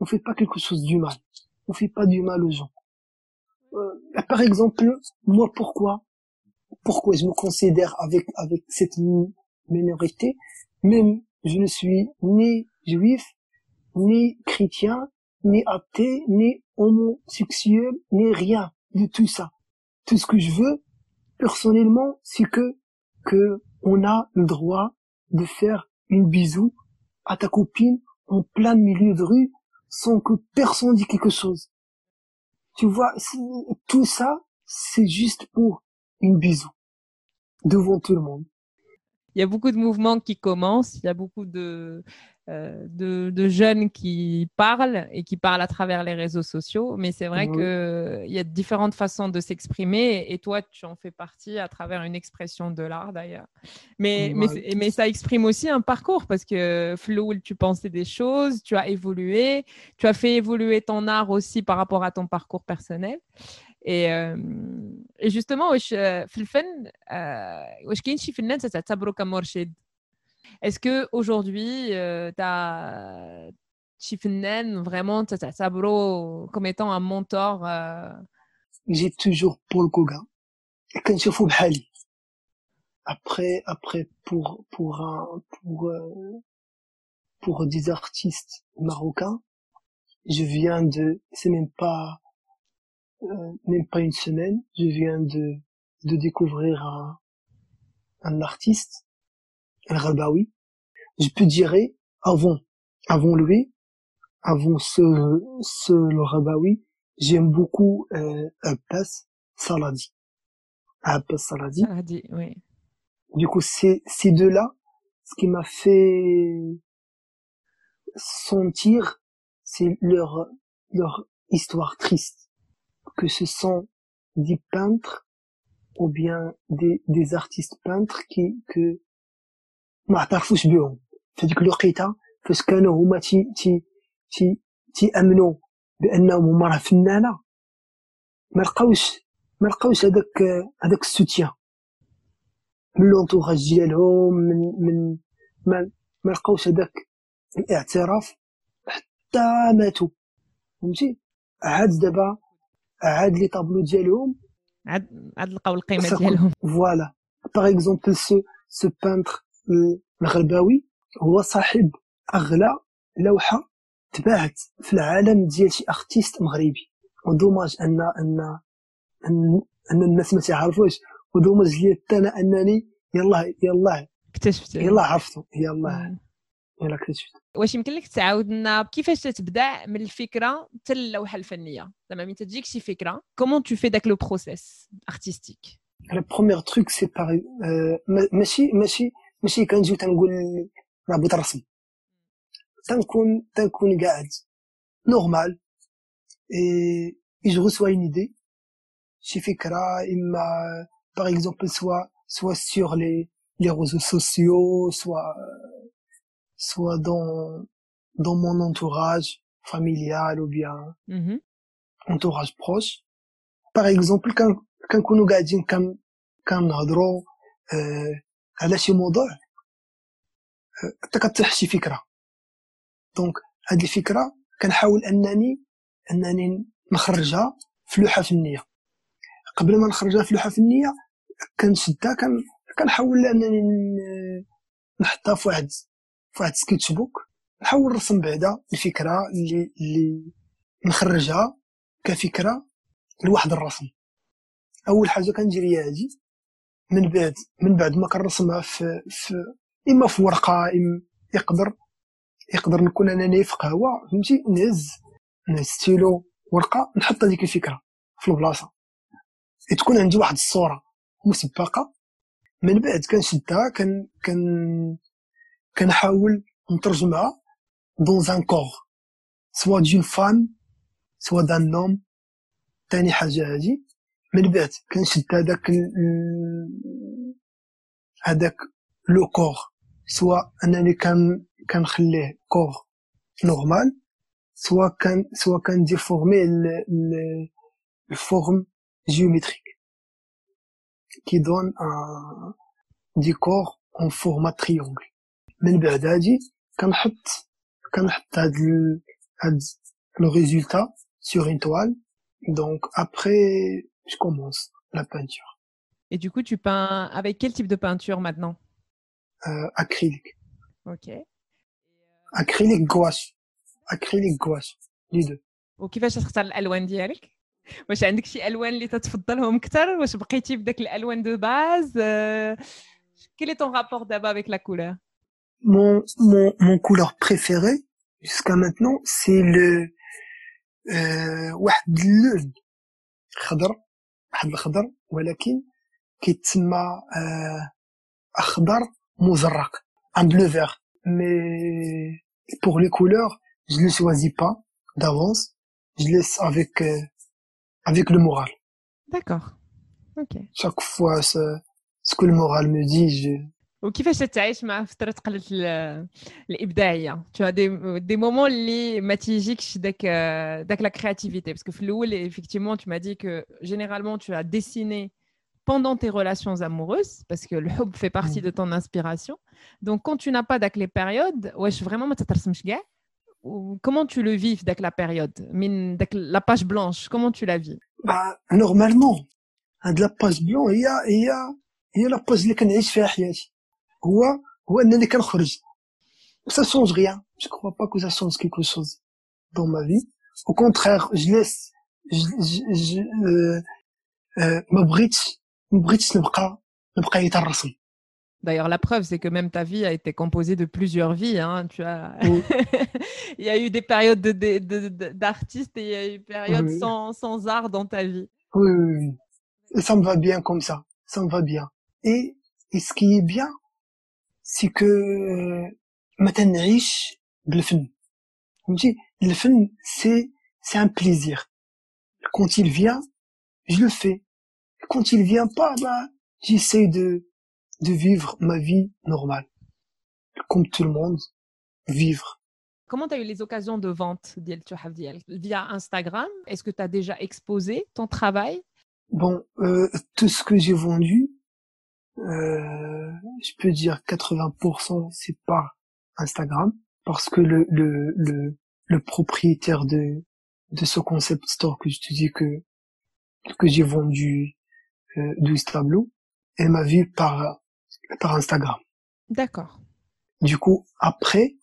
on fait pas quelque chose du mal. On fait pas du mal aux gens. Euh, par exemple, moi, pourquoi, pourquoi je me considère avec, avec cette minorité, même je ne suis ni juif, ni chrétien, ni athée, ni homosexuel, ni rien de tout ça. Tout ce que je veux, personnellement, c'est que, que on a le droit de faire une bisou à ta copine en plein milieu de rue sans que personne dise quelque chose. Tu vois, tout ça, c'est juste pour une bisou devant tout le monde. Il y a beaucoup de mouvements qui commencent, il y a beaucoup de, euh, de, jeunes qui parlent et qui parlent à travers les réseaux sociaux. Mais c'est vrai qu'il y a différentes façons de s'exprimer et toi, tu en fais partie à travers une expression de l'art d'ailleurs. Mais, mais, mais, ça exprime aussi un parcours parce que Floul, tu pensais des choses, tu as évolué, tu as fait évoluer ton art aussi par rapport à ton parcours personnel. Et, euh, et justement, في الفن واش كاين شي فنان تعتبره كمرشد est-ce que aujourd'hui, euh, tu as vraiment comme étant un mentor euh? J'ai toujours Paul Gauguin. Quand je fais bhali. Après, après, pour, pour un, pour, euh, pour des artistes marocains, je viens de, c'est même pas, euh, même pas une semaine, je viens de, de découvrir un, un artiste Al-Rabawi, je peux dire avant, avant lui, avant ce, ce le Rabawi, j'aime beaucoup euh, Abbas Saladi. Abbas Saladi. Saladi, oui. Du coup, c'est ces deux-là, ce qui m'a fait sentir, c'est leur leur histoire triste, que ce sont des peintres ou bien des, des artistes peintres qui que ما اعترفوش بهم في ديك الوقيتة فاش كانوا هما تي تي تي تيأمنوا بأنهم هما راه فنانة ما لقاوش ما لقاوش هذاك هذاك السوتيان. من l'entourage ديالهم من من ما, ما لقاوش هذاك الاعتراف حتى ماتوا. فهمتي؟ عاد دابا عاد les tableaux ديالهم. عاد عاد لقاو القيمة ديالهم. voilà par exemple ce ce peintre الغرباوي هو صاحب أغلى لوحة تباعت في العالم ديال شي artiste مغربي. و dommage ان ان ان, أن الناس ما تعرفوش و dommage لي أنا أنني يلا يلا اكتشفت. يلا عرفتو يلا يلا اكتشفت واش يمكن لك تعاود لنا كيفاش تتبدا من الفكرة حتى اللوحة الفنية؟ زعما من تجيك شي فكرة comment tu fais داك le process artistique la première truc c'est pas ماشي ماشي ماشي كنجيو تنقول راه بغيت الرسم تنكون تنكون قاعد normal et j'ai soit une idée شي فكرة إما par exemple soit soit sur les les réseaux sociaux soit soit dans dans mon entourage familial ou bien mm -hmm. entourage proche par exemple كان كنكونوا قاعدين كان كنهضروا آه على شي موضوع. حتى كطيح شي فكرة. donc هاد الفكرة كنحاول أنني أنني نخرجها في لوحة فنية. قبل ما نخرجها في لوحة فنية كنشدها كنحاول أنني نحطها في واحد في واحد sketch book. نحاول نرسم بعدا الفكرة اللي اللي نخرجها كفكرة لواحد الرسم. أول حاجة كندير هي هادي. من بعد من بعد ما كنرسمها في, في إما في ورقة إما يقدر يقدر نكون أنا في قهوة فهمتي؟ نهز نهز ستيلو ورقة نحط هذيك الفكرة في البلاصة. تكون عندي واحد الصورة مسبقة. من بعد كنشدها كن كن كنحاول نترجمها دون زان كور سوا دون فان سوا دان نوم تاني حاجة هادي من بعد كنشد هذاك هذاك لو كور سوا أنني كان كنخليه كور نورمال سوا كان سوا كان ديفورمي الفورم جيومتريك كي دون ان ديكور en format triangle من بعد هادي كنحط كنحط هاد هاد le résultat sur une toile. Donc après, je commence la peinture. Et du coup, tu peins avec quel type de peinture maintenant euh, Acrylique. Ok. Acrylique gouache. Acrylique gouache. Les deux. وكيفاش تختار الالوان ديالك واش عندك شي الوان اللي تتفضلهم اكثر واش بقيتي بداك الالوان دو باز quel est ton rapport d'abord avec la couleur mon mon mon couleur préférée jusqu'à maintenant c'est le واحد اللون خضر واحد الخضر ولكن كيتسمى اخضر مزرق ان بلو فير مي couleurs je ne choisis pas d'avance je laisse avec avec le moral d'accord ok chaque fois ce, ce que le moral me dit je وكيفاش تعيش مع فتره قله الابداعيه tu as des des moments اللي ما تيجيكش داك داك la créativité parce que في الاول effectivement tu m'as dit que généralement tu as dessiné pendant tes relations amoureuses parce que le hub fait partie de ton inspiration donc quand tu n'as pas داك les périodes واش vraiment ما تترسمش كاع comment tu le vis داك la période من داك la page blanche comment tu la vis bah, normalement هاد la page blanche هي هي هي la page اللي كنعيش فيها حياتي هو هو انني كنخرج ça change rien je crois pas que ça change quelque chose dans ma vie au contraire je laisse je, je, je euh, euh, ما بغيتش ما بغيتش نبقى نبقى يترسم D'ailleurs, la preuve, c'est que même ta vie a été composée de plusieurs vies. Hein. Tu as... Oui. il y a eu des périodes d'artiste de, de, de, et il y a eu des périodes oui. sans, sans art dans ta vie. Oui, oui, oui. Et ça me va bien comme ça. Ça me va bien. Et, et ce qui est bien, سي كو ما تنعيش بالفن فهمتي الفن سي سي ان بليزير quand il vient je le fais quand il vient pas bah j'essaie de de vivre ma vie normale comme tout le monde vivre Comment tu as eu les occasions de vente via Instagram Est-ce que tu as déjà exposé ton travail Bon, euh, tout ce que j'ai vendu, euh, je peux dire 80% c'est par Instagram parce que le le le, le propriétaire de de ce concept store que je te dis que que j'ai vendu euh, 12 tableaux elle m'a vu par par Instagram. D'accord. Du coup après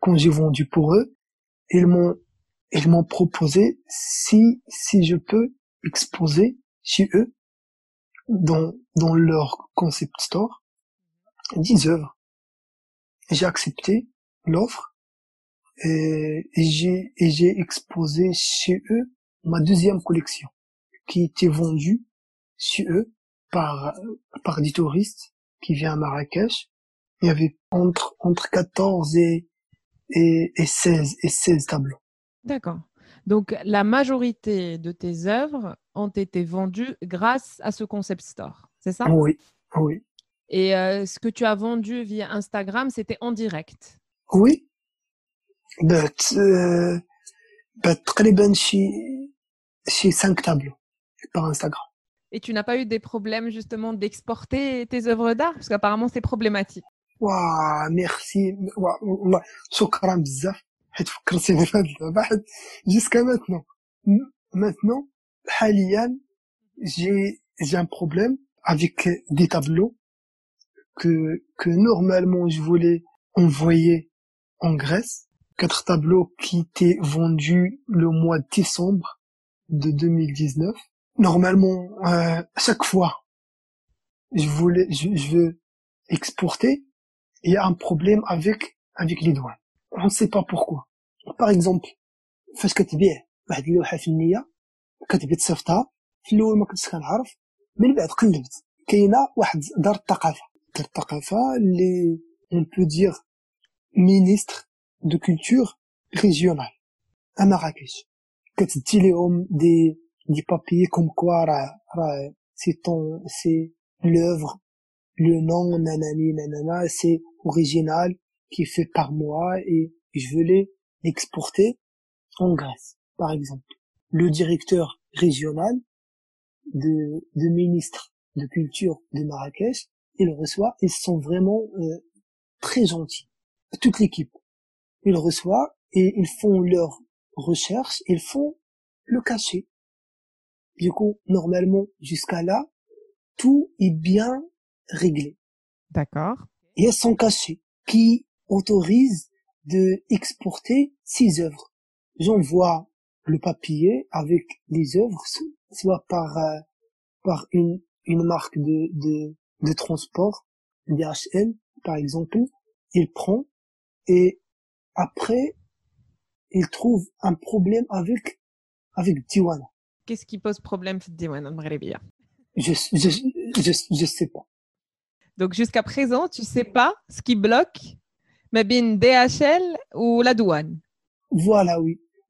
quand j'ai vendu pour eux ils m'ont ils m'ont proposé si si je peux exposer chez eux dans, dans leur concept store 10 œuvres. J'ai accepté l'offre et, et j'ai exposé chez eux ma deuxième collection qui était vendue chez eux par par des touristes qui viennent à Marrakech. Il y avait entre entre 14 et et, et 16 et 16 tableaux. D'accord. Donc, la majorité de tes œuvres ont été vendues grâce à ce concept store, c'est ça Oui, oui. Et euh, ce que tu as vendu via Instagram, c'était en direct Oui. But, euh, but تقريبا شي شي 5 tableaux par Instagram. Et tu n'as pas eu des problèmes justement d'exporter tes œuvres d'art parce qu'apparemment c'est problématique. Waouh, merci. Waouh, شكرا بزاف. حيت فكرتيني في هذا البحث جيسكا ماتنون ماتنون حاليا j'ai j'ai un problème avec des tableaux que que normalement je voulais envoyer en Grèce quatre tableaux qui étaient vendus le mois de décembre de 2019 normalement euh, à chaque fois je voulais je, je veux exporter il y a un problème avec avec les douanes on ne sait pas pourquoi par exemple فاش كتبيع واحد اللوحه فنيه كتبغي تصيفطها في الاول ما كنتش كنعرف من بعد قلبت كاينه واحد دار الثقافه دار الثقافه اللي اون بو دير مينيستر دو كولتور ريجيونال ا مراكش كتدي لهم دي دي بابي كوم كوا راه راه سي طون سي لوفر le nom nanani nanana c'est original qui est fait par moi et je veux les exporter en Grèce, par exemple. Le directeur régional de, de ministre de culture de Marrakech, il reçoit, ils sont vraiment euh, très gentils. Toute l'équipe. Ils reçoivent et ils font leur recherche, ils font le cachet. Du coup, normalement, jusqu'à là, tout est bien réglé. D'accord. Il y a son cachet qui autorise de exporter ses œuvres. J'envoie le papier avec les œuvres, soit par euh, par une une marque de de, de transport, DHL par exemple, il prend et après il trouve un problème avec avec Diwan. Qu'est-ce qui pose problème Diwan Mghrebia je, je je je sais pas. Donc jusqu'à présent, tu sais pas ce qui bloque Mabin DHL ou la douane? Voilà, oui.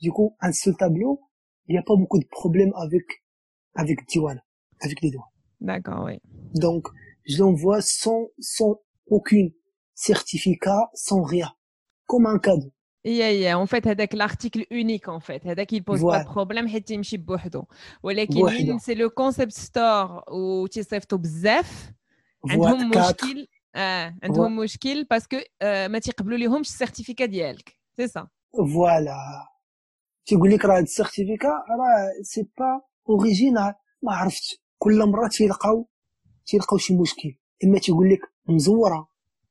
Du coup, un seul tableau, il n'y a pas beaucoup de problèmes avec, avec Diwan, avec les doigts. D'accord, oui. Donc, je l'envoie sans, sans aucun certificat, sans rien. Comme un cadeau. Yeah, yeah. En fait, avec l'article unique, en fait. Avec il pose voilà. pas de problème, يمشي بوحده. ولكن c'est le concept store où tu sais بزاف عندهم مشكل اه عندهم مشكل باسكو ما تيقبلوا ليهمش السيرتيفيكا ديالك سي سا فوالا تيقول لك راه ال certificat راه c'est pas original ما عرفتش. كل مرة تيلقاو تيلقاو شي مشكل. إما تيقول لك مزورة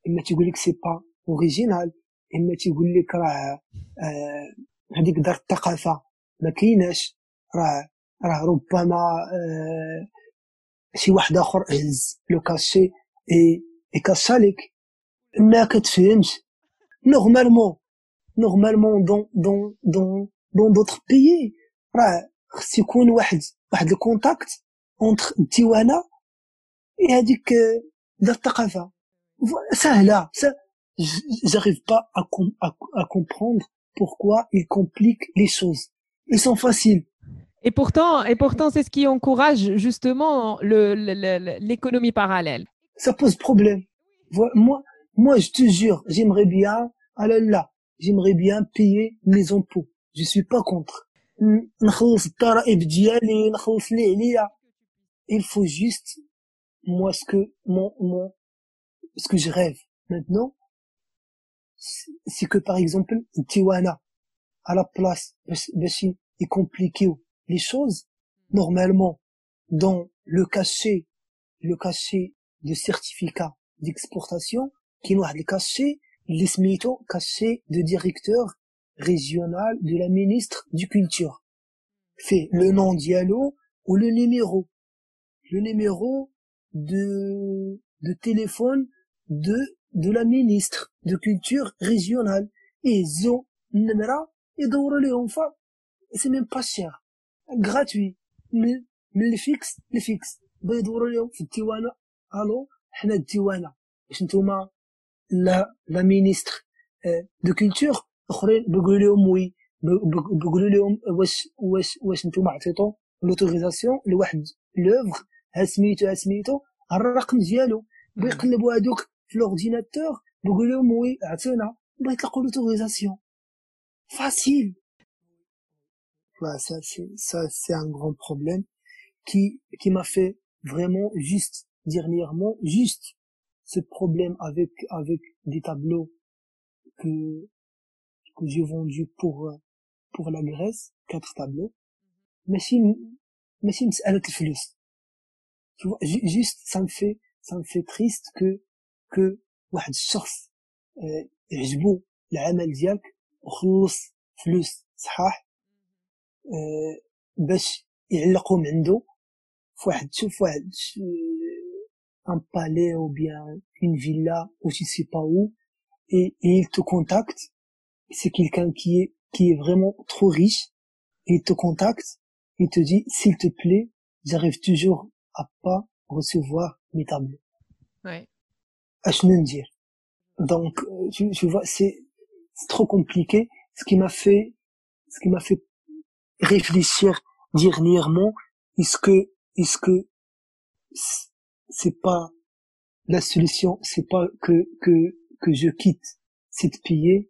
إما تيقول لك c'est pas original إما تيقول لك راه هذيك دار الثقافة ما كايناش. راه راه ربما آه شي واحد آخر هز le cachet إي إي لك. ما كتفهمش. نورمالمون نورمالمون دون دون دون دون دوطخ بيي راه خص يكون واحد واحد الكونتاكت اونتر الديوانه اي هذيك دار الثقافه سهله j'arrive pas à, com à, à comprendre pourquoi ils compliquent les choses. Ils sont faciles. Et pourtant, et pourtant, c'est ce qui encourage justement l'économie le, parallèle. Ça pose problème. Moi, moi, je te jure, j'aimerais bien, ah là là, j'aimerais bien payer mes impôts. Je suis pas contre. Il faut juste, moi, ce que, mon, mon, ce que je rêve maintenant, c'est que par exemple, Tiwana, à la place, est compliqué les choses normalement dans le cachet le cachet de certificat d'exportation qui nous a le cachet les cachet de directeur régional de la ministre du culture fait le nom dialogue ou le numéro le numéro de de téléphone de de la ministre de culture régionale et zo numera et c'est même pas cher gratuit من من الفيكس لفيكس بغا يدوروا لهم في الديوانه الو حنا الديوانه واش نتوما لا لا مينيستر دو كولتور اخرين بيقولوا لهم وي بيقولوا لهم واش واش واش نتوما عطيتو لوتوريزاسيون لواحد لوفغ ها سميتو ها سميتو الرقم ديالو بغا يقلبوا هادوك في لورديناتور بيقولوا لهم وي عطينا بغا يطلقوا لوتوريزاسيون فاسيل ça c'est ça c'est un grand problème qui qui m'a fait vraiment juste dernièrement juste ce problème avec avec des tableaux que que j'ai vendus pour pour la Grèce quatre tableaux mais si mais si tu vois juste ça me fait ça me fait triste que que واحد الشخص يعجبو العمل ديالك وخلص فلوس صحاح باش يعلقوا من عنده فواحد شوف واحد un palais ou bien une villa ou je sais pas où et, et il te contacte c'est quelqu'un qui est qui est vraiment trop riche. Il te contacte il te dit s'il te plaît j'arrive toujours à pas recevoir mes tableaux. Ouais. dire donc tu, tu vois c'est trop compliqué. Ce qui m'a fait ce qui m'a fait réfléchir dernièrement, est-ce que, est-ce que c'est pas la solution, c'est pas que, que, que je quitte cette pays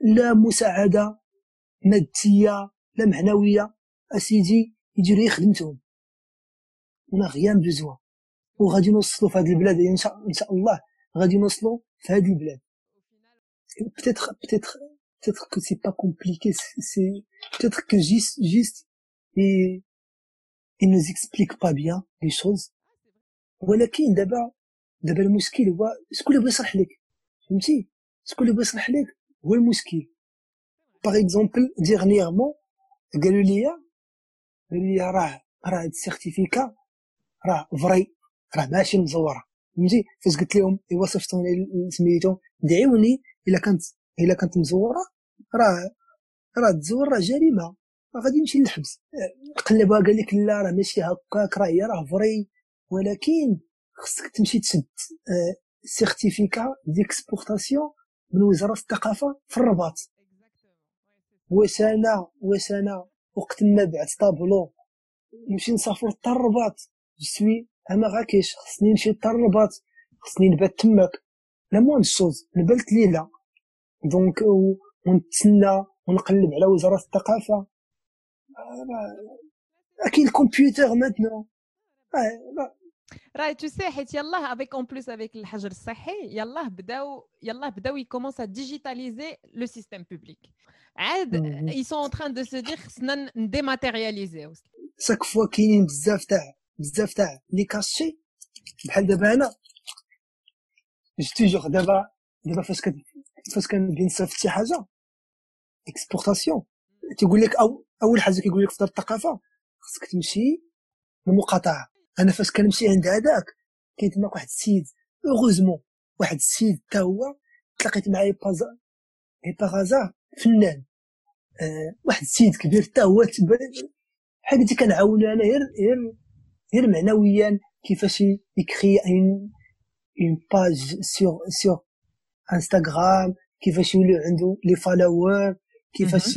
لا مساعدة ماديه لا معنوية. أسيدي غير خدمتهم. أنا غيان بيزوان وغادي نوصلوا في هذه البلاد. إن شاء, الله غادي نوصلوا في هذه البلاد. Peut-être peut-être peut-être que c'est pas compliqué. C'est peut-être que juste juste et il nous explique pas bien les choses. ولكن دابا دابا المشكل هو شكون اللي بغى يشرح لك؟ فهمتي؟ شكون اللي بغى يشرح لك؟ هو المشكل par exemple dernièrement قالوا لي قالوا لي راه راه هاد ال certificat راه vrai راه ماشي مزوره فهمتي فاش قلت لهم ايوا صيفطوني سميتو دعيوني الا كانت الا كانت مزوره راه راه تزور راه جريمه غادي نمشي للحبس قلبها قال لك لا راه ماشي هكاك راه هي راه vrai ولكن خصك تمشي تشد certificat d'exportation من وزارة الثقافة في الرباط. واش أنا وقت ما بعت طابلو نمشي نسافر حتى الرباط. je suis أنا مراكش خصني نمشي حتى الرباط. خصني نبات تماك. la moindre chose نبات ليلة. donc ونتسنى ونقلب على وزارة الثقافة. كاين الكمبيوتر maintenant راه tu sais حيت يلاه avec en plus avec الحجر الصحي يلاه بداو يلاه بداو ي commence digitaliser le système public عاد ils sont en train de se dire خصنا ن dématérialiser و chaque fois كاينين بزاف تاع بزاف تاع les cachets بحال دابا أنا j'ai toujours دابا دابا فاش فاش كنبغي نصيفط شي حاجة exportation تيقول لك أو أول حاجة كيقول لك في دار الثقافة خصك تمشي للمقاطعة. أنا فاش كنمشي عند هذاك كاين تماك واحد السيد heureusement واحد السيد حتى هو تلاقيت معاه par hasard par hasard فنان. آه واحد السيد كبير حتى هو بحال قلتي كنعاونو أنا غير غير غير معنويا كيفاش ي créer une une page sur sur انستغرام كيفاش يولي عنده les followers كيفاش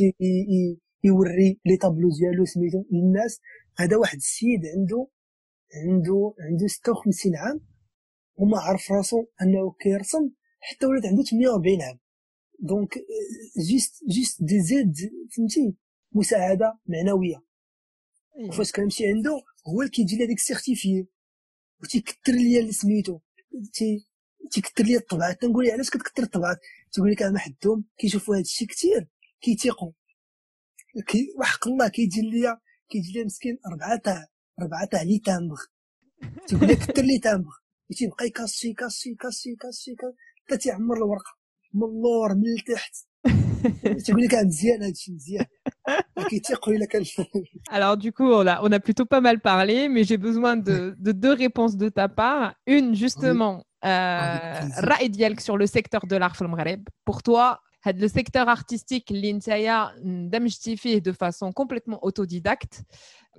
يوري les tableaux ديالو سميتو للناس. هذا واحد السيد عنده عنده عنده 56 عام وما عرف راسو أنه كيرسم حتى ولات عنده 48 عام. دونك juste juste des aides فهمتي؟ مساعدة معنوية. وفاش كنمشي عنده هو اللي كيجي لي هذيك ال certifi وتيكثر ليا سميتو تيكثر لي الطبعات. تنقول لي علاش كتكثر الطبعات؟ تقول لك أنا حدهم كيشوفوا هذا الشيء كثير كيتيقوا. كي وحق الله كيجي ليا كيجي ليا مسكين أربعة تاع اربعه تاع لي تامبغ تقول لك كثر لي تامبغ تيبقى يكاسي يكاسي يكاسي يكاسي حتى تيعمر الورقه من اللور من التحت تقول لك مزيان هادشي مزيان Alors du coup, on a, on a plutôt pas mal parlé, mais j'ai besoin de, de, deux réponses de ta part. Une, justement, euh, sur le secteur de l'art Pour toi, le secteur artistique, l'Intaya, d'Amjtifi de façon complètement autodidacte,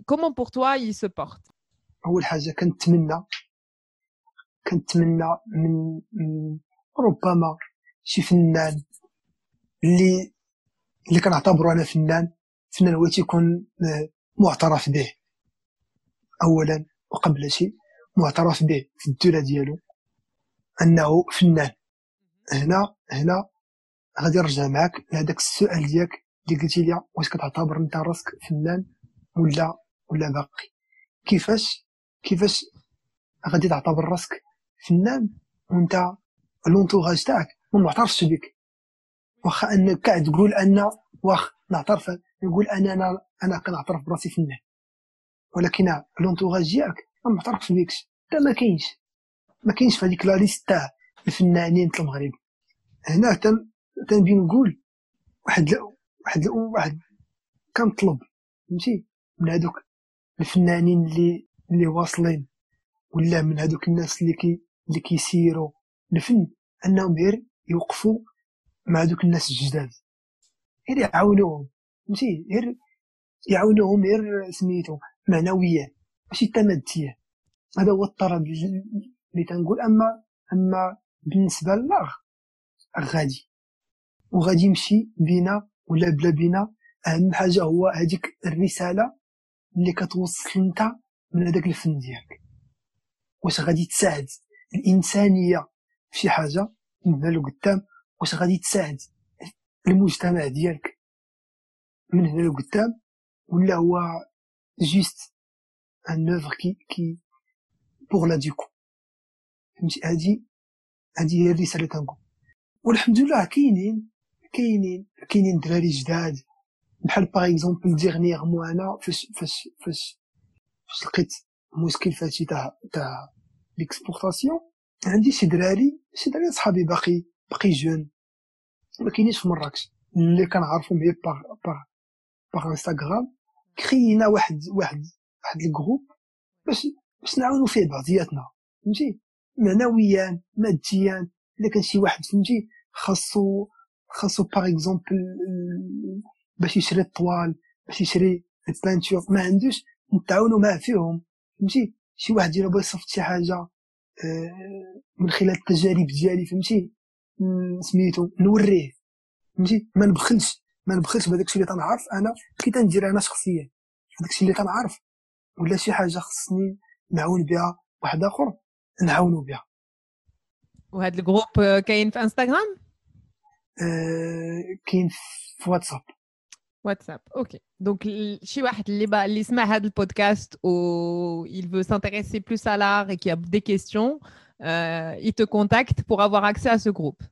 comment pour toi il se porte? أول حاجة كنتمنى كنتمنى من, من ربما شي فنان اللي اللي كنعتبرو أنا فنان. فنان هو تيكون معترف به. اولا وقبل شيء معترف به في الدولة ديالو. أنه فنان. هنا هنا غادي نرجع معاك لهذاك السؤال ديالك اللي قلتي لي واش كتعتبر أنت راسك فنان ولا ولا باقي؟ كيفاش كيفاش غادي تعتبر راسك فنان وأنت لونتوراج تاعك ما معترفش بك واخا انك قاعد تقول ان واخ نعترف نقول أنا أنا أنا كنعترف براسي فنان. ولكن لونتوراج ديالك ما معترفش بيكش لا ما كاينش. ما كاينش في هذيك لا ليست تاع الفنانين تاع المغرب. هنا تنبي نقول واحد. واحد. واحد كنطلب فهمتي؟ من هذوك الفنانين اللي اللي واصلين ولا من هذوك الناس اللي كي اللي كيسيروا. الفن أنهم غير يوقفوا مع دوك الناس الجداد. غير يعاونوهم فهمتي؟ غير يعاونوهم غير سميتو معنويا ماشي تماديا هذا هو الطلب اللي تنقول. اما أما بالنسبة لله غادي وغادي يمشي بينا ولا بلا بينا. أهم حاجة هو هذيك الرسالة اللي كتوصل أنت من هذاك الفن ديالك. واش غادي تساعد الإنسانية في شي حاجة من هنا لقدام؟ واش غادي تساعد المجتمع ديالك من هنا لقدام؟ ولا هو juste une œuvre qui qui pour la déco فهمتي؟ هادي هادي هي الرسالة تنقول والحمد لله كاينين كاينين كاينين دراري جداد. بحال par exemple dernièrement أنا فاش فاش فاش فاش لقيت مشكل فهادشي تاع تاع l'exportation عندي شي دراري شي دراري صحابي باقي باقي jeunes. ما كاينينش في مراكش. اللي كنعرفهم غير par par par انستغرام créé نا واحد واحد واحد ال groupe باش باش نعاونو فيه بعضياتنا. فهمتي؟ معنويا ماديا إلا كان شي واحد فهمتي؟ خاصو خاصو par exemple باش يشري ال toile باش يشري ال peinture ما عندوش نتعاونوا معاه فيهم. فهمتي؟ شي واحد الا بغى يصيفط شي حاجة آه، من خلال التجارب ديالي فهمتي؟ سميتو نوريه. فهمتي؟ ما نبخلش ما نبخلش بهذاك الشيء اللي تنعرف أنا كي تندير أنا شخصيا. هذاك الشيء اللي تنعرف. ولا شي حاجة خصني نعاون بها واحد آخر نعاونو بها. وهذا ال groupe كاين في انستغرام آه كاين في واتساب واتساب اوكي دونك شي واحد اللي با اللي سمع هذا البودكاست و il veut s'intéresser plus à l'art et qui a des questions euh, il te contacte pour avoir accès à ce groupe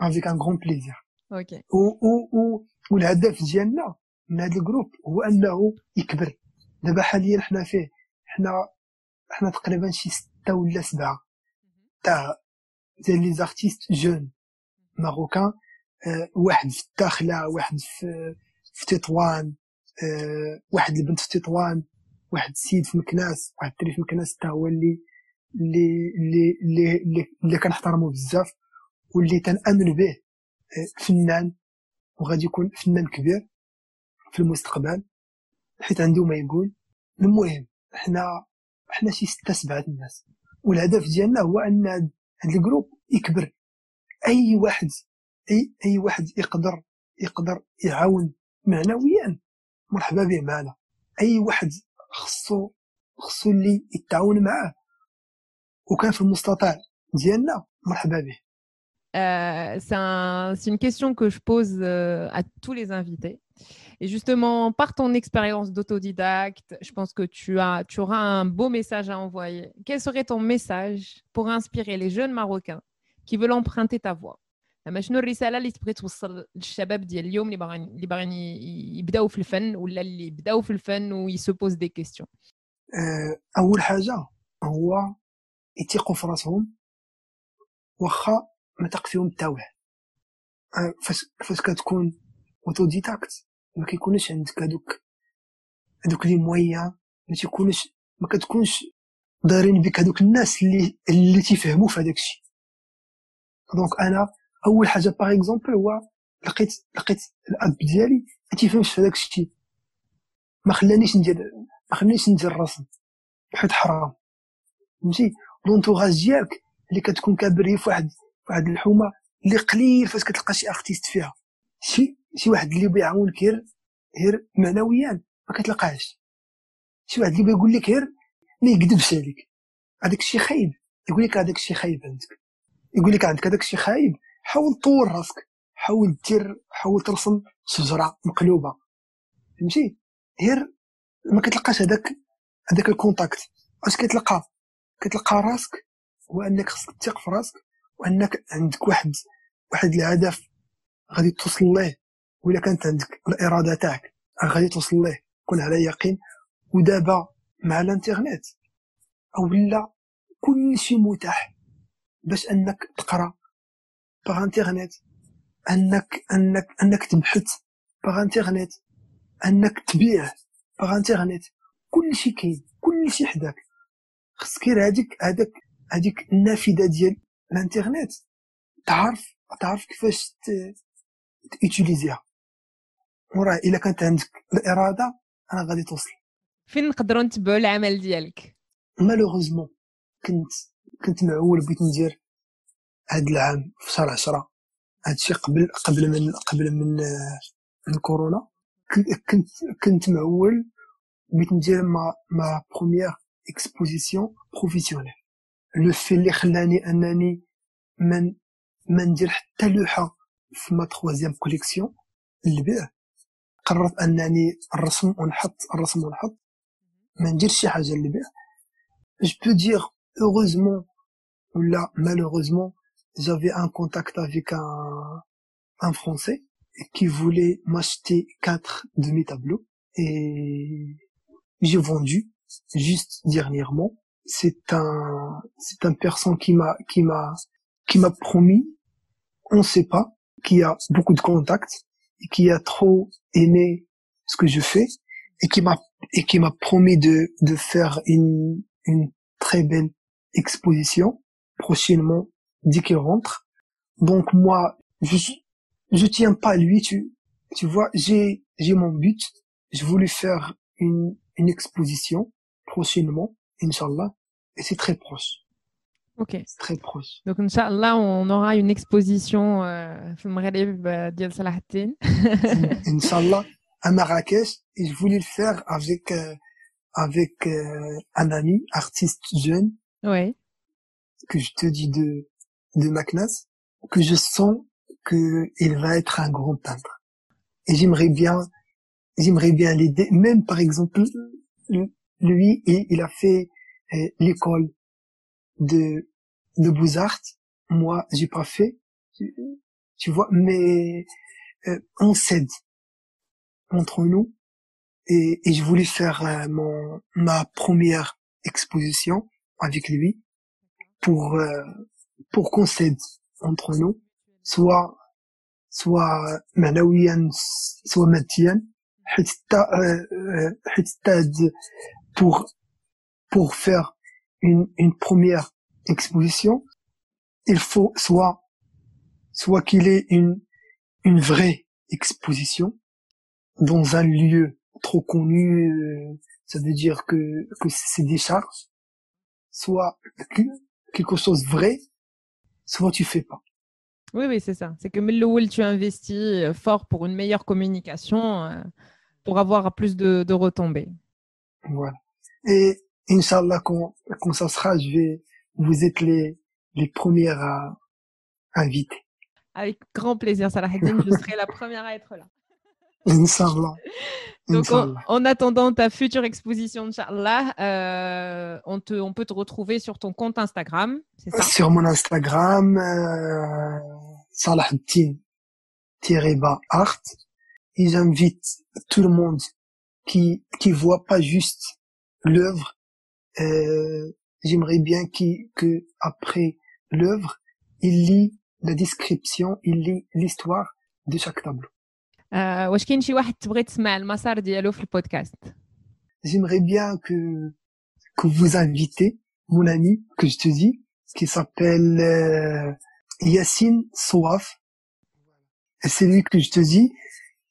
avec un grand plaisir ok و و و والهدف ديالنا من هذا الجروب هو انه يكبر دابا حاليا حنا فيه حنا حنا تقريبا شي ستة ولا سبعة تاع ديال لي زارتيست جون ماروكان أه واحد في الداخلة واحد في في تطوان أه واحد البنت في تطوان واحد السيد في مكناس واحد الدري في مكناس حتى هو اللي اللي اللي اللي, اللي, كنحترمو بزاف واللي تنامن به أه فنان وغادي يكون فنان كبير في المستقبل حيت عنده ما يقول. المهم حنا حنا شي ستة سبعة الناس والهدف ديالنا هو أن هاد الجروب يكبر. أي واحد اي اي واحد يقدر يقدر يعاون معنويا مرحبا به معنا اي واحد خصو خصو اللي يتعاون معاه وكان في المستطاع ديالنا مرحبا به Euh, c'est un, une question que je pose euh, à tous les invités. Et justement, par ton expérience d'autodidacte, je pense que tu, as, tu auras un beau message à envoyer. Quel serait ton message pour inspirer les jeunes Marocains qui veulent emprunter ta voie لما شنو الرسالة اللي تبغي توصل للشباب ديال اليوم اللي باغيين اللي باغيين يبداو في الفن ولا اللي بداو في الفن ويسوبوز دي كيستيون أول حاجة هو يثيقوا في راسهم واخا ما تق فيهم حتى واحد. فاش فاش كتكون autodidacte ما كيكونش عندك هذوك هذوك les moyens ما تيكونش ما كتكونش دايرين بك هذوك الناس اللي اللي تيفهموا في هذاك الشيء. donc أنا أول حاجة par exemple هو لقيت لقيت الأب ديالي ما تيفهمش في هذاك الشيء. ما خلانيش ندير ما خلانيش ندير راسي. حيت حرام. فهمتي؟ l'entourage ديالك اللي كتكون كابري في واحد واحد الحومة اللي قليل فاش كتلقى شي artiste فيها. شي شي واحد اللي بيعاونك غير غير معنويا ما كتلقاهش شي واحد اللي بيقول لك غير ما يكذبش عليك. هذاك الشيء خايب. يقول لك هذاك الشيء خايب عندك. يقول لك عندك هذاك الشيء خايب. حاول طور راسك حاول دير حاول ترسم شجره مقلوبة. فهمتي؟ غير ما كتلقاش هذاك هذاك الكونتاكت. اش كتلقى؟ كتلقى راسك هو أنك خصك تثق في راسك وأنك عندك واحد واحد الهدف غادي توصل ليه. ولا كانت عندك الإرادة تاعك غادي توصل ليه. كون على يقين. ودابا مع الإنترنت. ولا كل شيء متاح. باش أنك تقرأ باغ انترنت انك انك أنك تبحث par internet أنك تبيع par internet كلشي كاين كلشي حداك. خصك غير هذيك هذاك هذيك النافذة ديال الإنترنت. تعرف تعرف كيفاش تيتيليزيها وراه إلا كانت عندك الإرادة أنا غادي توصل. فين نقدروا نتبعوا العمل ديالك؟ malheureusement كنت كنت معول بغيت ندير هاد العام في شهر 10 هادشي قبل قبل من قبل من من كورونا. كنت كنت معول بغيت ندير ma ma première exposition professionnelle le fait اللي خلاني أنني من ما ندير حتى لوحة في ma troisième collection للبيع قررت أنني الرسم ونحط الرسم ونحط. ما نديرش شي حاجة للبيع جو بو دير ou là malheureusement j'avais un contact avec un un français qui voulait m'acheter quatre de mes tableaux et j'ai vendu juste dernièrement. C'est un c'est un personne qui m'a qui m'a qui m'a promis on sait pas qui a beaucoup de contacts et qui a trop aimé ce que je fais et qui m'a et qui m'a promis de de faire une une très belle exposition prochainement dès qu'il rentre. Donc moi, je je tiens pas à lui, tu tu vois, j'ai j'ai mon but, je voulais faire une une exposition prochainement, inshallah, et c'est très proche. OK. Très proche. Donc inshallah, on aura une exposition film euh, dial Salahatin. inshallah à Marrakech et je voulais le faire avec euh, avec euh, un ami artiste jeune. Que je te dis de de Macnas, que je sens que il va être un grand peintre. Et j'aimerais bien, j'aimerais bien l'aider, même par exemple, lui, il, a fait euh, l'école de, de Beaux-Arts. Moi, j'ai pas fait, tu, vois, mais euh, on s'aide entre nous et, et je voulais faire euh, mon ma première exposition avec lui pour pour qu'on s'aide entre nous soit soit معنويا soit ماديا حتى آه، آه، حتى هاد- pour pour faire une une première exposition il faut soit soit qu'il ait une une vraie exposition dans un lieu trop connu, euh, ça veut dire que, que c'est des charges, soit que- quelque chose de vrai, souvent tu fais pas. Oui, oui, c'est ça. C'est que le où tu investis euh, fort pour une meilleure communication, euh, pour avoir plus de, de retombées. Voilà. Et Inch'Allah, quand, quand ça sera, je vais, vous êtes les, les premières à inviter. Avec grand plaisir, Salaheddin, je serai la première à être là. Inch'Allah. Donc, en, attendant ta future exposition, Inch'Allah, euh, on, te, on peut te retrouver sur ton compte Instagram, c'est ça? Sur mon Instagram, euh, Salahuddin-art, et j'invite tout le monde qui qui voit pas juste l'œuvre. Euh, J'aimerais bien qu'il que après l'œuvre, il lit la description, il lit l'histoire de chaque tableau. آه، واش كاين شي واحد تبغي تسمع المسار ديالو في البودكاست que vous invitez mon ami que je te dis, qui s'appelle euh, Yacine Souaf. Et c'est lui que je te dis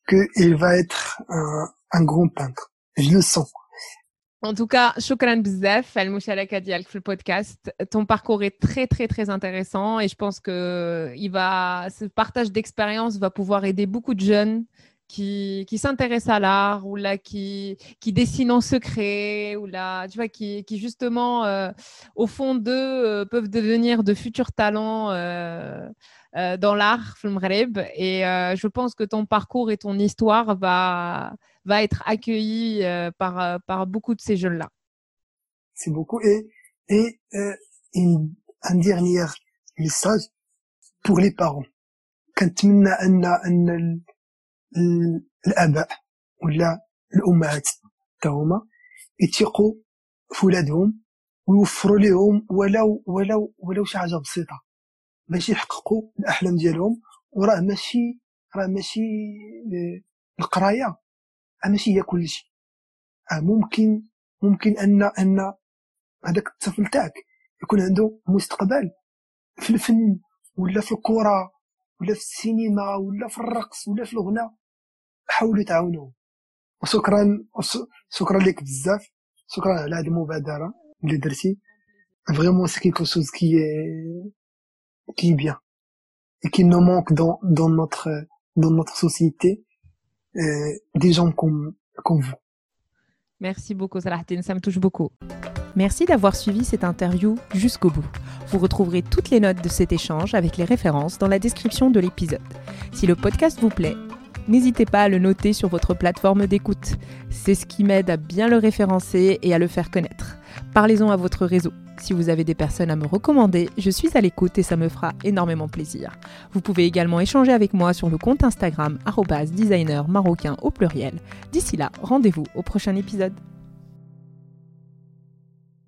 que il va être un, un grand peintre. Je le sens. En tout cas, shukran bzaf, al le podcast. Ton parcours est très, très, très intéressant et je pense que il va, ce partage d'expérience va pouvoir aider beaucoup de jeunes qui, qui s'intéressent à l'art ou là qui, qui dessinent en secret ou là, tu vois, qui, justement, euh, au fond d'eux, euh, peuvent devenir de futurs talents. Euh, dans l'art, et je pense que ton parcours et ton histoire va, va être accueilli euh, par, euh, par beaucoup de ces jeunes-là. C'est beaucoup. Et, et euh, une, un dernier message pour les parents. كنتمنى ان ان ال- ال- الاباء ولا الامهات حتى هما يثيقوا في ولادهم ويوفروا لهم ولو ولو ولو شي حاجة بسيطه باش يحققوا الاحلام ديالهم وراه ماشي راه ماشي القرايه ماشي هي كلشي آه ممكن ممكن أن أن هذاك الطفل تاعك يكون عنده مستقبل في الفن ولا في الكرة ولا في السينما ولا في الرقص ولا في الغناء حاولوا تعاونوه. وشكرا شكرا لك بزاف. شكرا على هذه المبادرة اللي درتي. فريمون سي كيكو شوز كي كي بيان et qui nous manque dans, dans notre dans notre société. Des gens comme vous. Merci beaucoup Salahatine, ça me touche beaucoup. Merci d'avoir suivi cette interview jusqu'au bout. Vous retrouverez toutes les notes de cet échange avec les références dans la description de l'épisode. Si le podcast vous plaît, n'hésitez pas à le noter sur votre plateforme d'écoute. C'est ce qui m'aide à bien le référencer et à le faire connaître. Parlez-en à votre réseau. Si vous avez des personnes à me recommander, je suis à l'écoute et ça me fera énormément plaisir. Vous pouvez également échanger avec moi sur le compte Instagram designer marocain au pluriel. D'ici là, rendez-vous au prochain épisode.